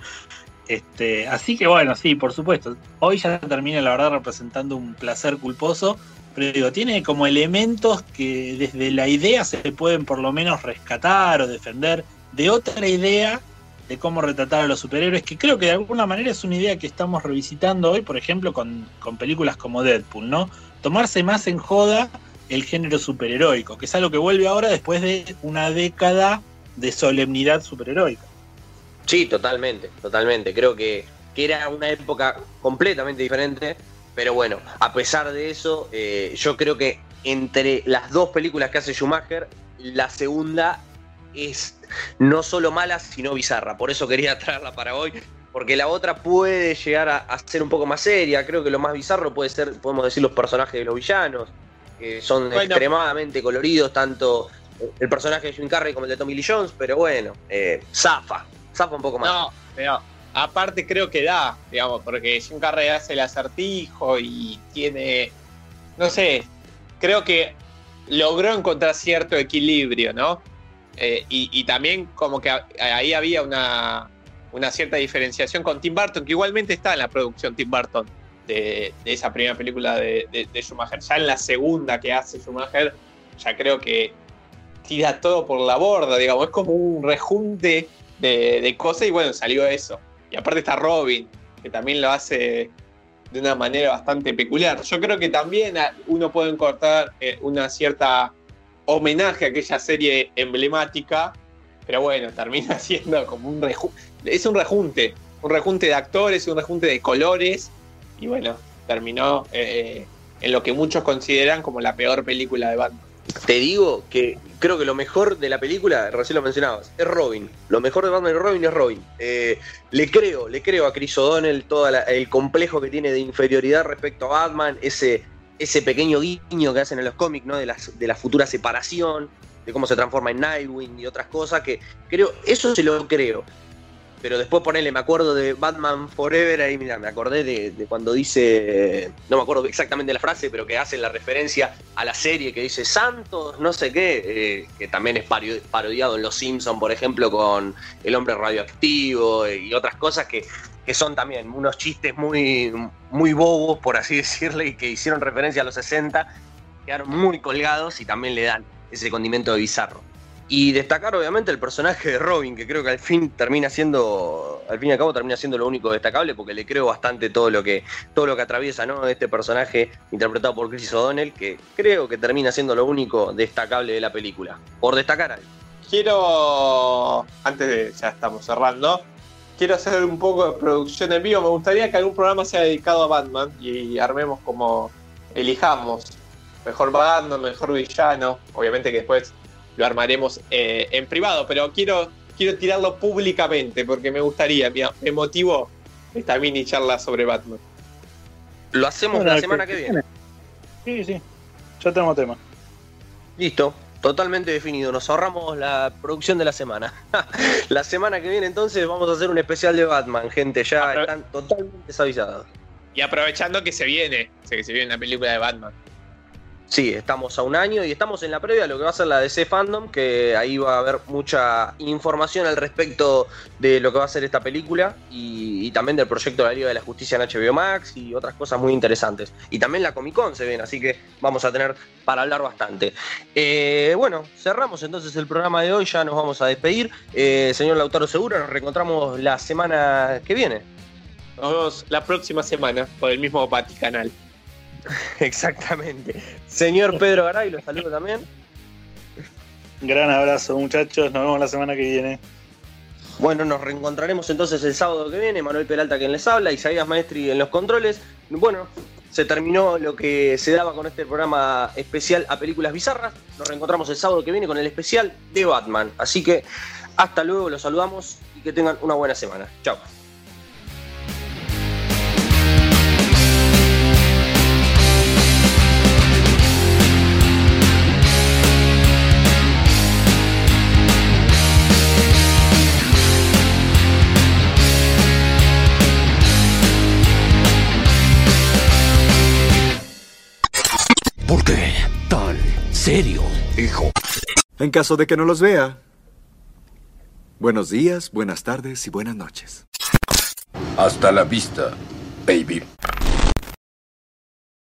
S10: Este, así que bueno, sí, por supuesto. Hoy ya termina la verdad representando un placer culposo pero digo, tiene como elementos que desde la idea se pueden por lo menos rescatar o defender de otra idea de cómo retratar a los superhéroes, que creo que de alguna manera es una idea que estamos revisitando hoy, por ejemplo, con, películas como Deadpool, ¿no? Tomarse más en joda el género superheroico, que es algo que vuelve ahora después de una década de solemnidad superheroica.
S8: Sí, totalmente, totalmente. Creo que, que era una época completamente diferente pero bueno, a pesar de eso, eh, yo creo que entre las dos películas que hace Schumacher, la segunda es no solo mala, sino bizarra. Por eso quería traerla para hoy, porque la otra puede llegar a, ser un poco más seria. Creo que lo más bizarro puede ser, podemos decir, los personajes de los villanos, que son extremadamente coloridos, tanto el personaje de Jim Carrey como el de Tommy Lee Jones, pero bueno, eh, zafa,
S9: No, pero aparte creo que da, digamos, porque Jim Carrey hace el acertijo y tiene, no sé, creo que logró encontrar cierto equilibrio, ¿no? Eh, y, también como que ahí había una, una cierta diferenciación con Tim Burton, que igualmente está en la producción Tim Burton de, de esa primera película de, de- de Schumacher. Ya en la segunda que hace Schumacher, ya creo que tira todo por la borda, digamos, es como un rejunte de, cosas y bueno, salió eso. Y aparte está Robin, que también lo hace de una manera bastante peculiar. Yo creo que también uno puede encontrar eh, una cierta homenaje a aquella serie emblemática, pero bueno, termina siendo como un rejunte, es un rejunte, un rejunte de actores, un rejunte de colores, y bueno, terminó eh, en lo que muchos consideran como la peor película de Batman.
S8: Te digo que creo que lo mejor de la película, recién lo mencionabas, es Robin. Lo mejor de Batman y Robin es Robin. Eh, le creo, le creo a Chris O'Donnell todo el complejo que tiene de inferioridad respecto a Batman, ese, ese pequeño guiño que hacen en los cómics, ¿no? De, las, de la futura separación, de cómo se transforma en Nightwing y otras cosas, que creo, eso se lo creo. Pero después ponerle, me acuerdo de Batman Forever, ahí mira, me acordé de, de cuando dice, no me acuerdo exactamente la frase, pero que hace la referencia a la serie que dice Santos, no sé qué, eh, que también es paro- parodiado en Los Simpsons, por ejemplo, con El hombre radioactivo y otras cosas que, que son también unos chistes muy, muy bobos, por así decirle, y que hicieron referencia a los 60, quedaron muy colgados y también le dan ese condimento de bizarro. Y destacar obviamente el personaje de Robin, que creo que al fin termina siendo, al fin y al cabo termina siendo lo único destacable, porque le creo bastante todo lo que, todo lo que atraviesa, ¿no? Este personaje interpretado por Chris O'Donnell, que creo que termina siendo lo único destacable de la película. Por destacar algo.
S9: Quiero, antes de, ya estamos cerrando, quiero hacer un poco de producción en vivo. Me gustaría que algún programa sea dedicado a Batman y armemos como elijamos. Mejor Batman, mejor villano. Obviamente que después lo armaremos eh, en privado, pero quiero, quiero tirarlo públicamente porque me gustaría, me, me motivó esta mini charla sobre Batman.
S8: Lo hacemos
S10: Bueno,
S8: la semana que viene.
S10: Sí, sí. Ya tenemos tema.
S8: Listo, totalmente definido. Nos ahorramos la producción de la semana. la semana que viene entonces vamos a hacer un especial de Batman, gente. Ya están totalmente avisados.
S9: Y aprovechando que se viene, sé que se viene la película de Batman.
S8: Sí, estamos a un año y estamos en la previa de lo que va a ser la DC Fandom, que ahí va a haber mucha información al respecto de lo que va a ser esta película y, y también del proyecto de la Liga de la Justicia en HBO Max y otras cosas muy interesantes. Y también la Comic Con se ven, así que vamos a tener para hablar bastante. Eh, bueno, cerramos entonces el programa de hoy, ya nos vamos a despedir. Eh, señor Lautaro Seguro, nos reencontramos la semana que viene.
S9: Nos vemos la próxima semana por el mismo Vaticanal.
S8: Exactamente. Señor Pedro Garay, lo saludo también.
S10: Gran abrazo, muchachos. Nos vemos la semana que viene.
S8: Bueno, nos reencontraremos entonces el sábado que viene. Manuel Peralta quien les habla, Isaías Maestri en los controles. Bueno, se terminó lo que se daba con este programa especial a películas bizarras. Nos reencontramos el sábado que viene con el especial de Batman. Así que hasta luego, los saludamos y que tengan una buena semana. Chao.
S17: Serio, hijo?
S20: En caso de que no los vea. Buenos días, buenas tardes y buenas noches.
S19: Hasta la vista, baby.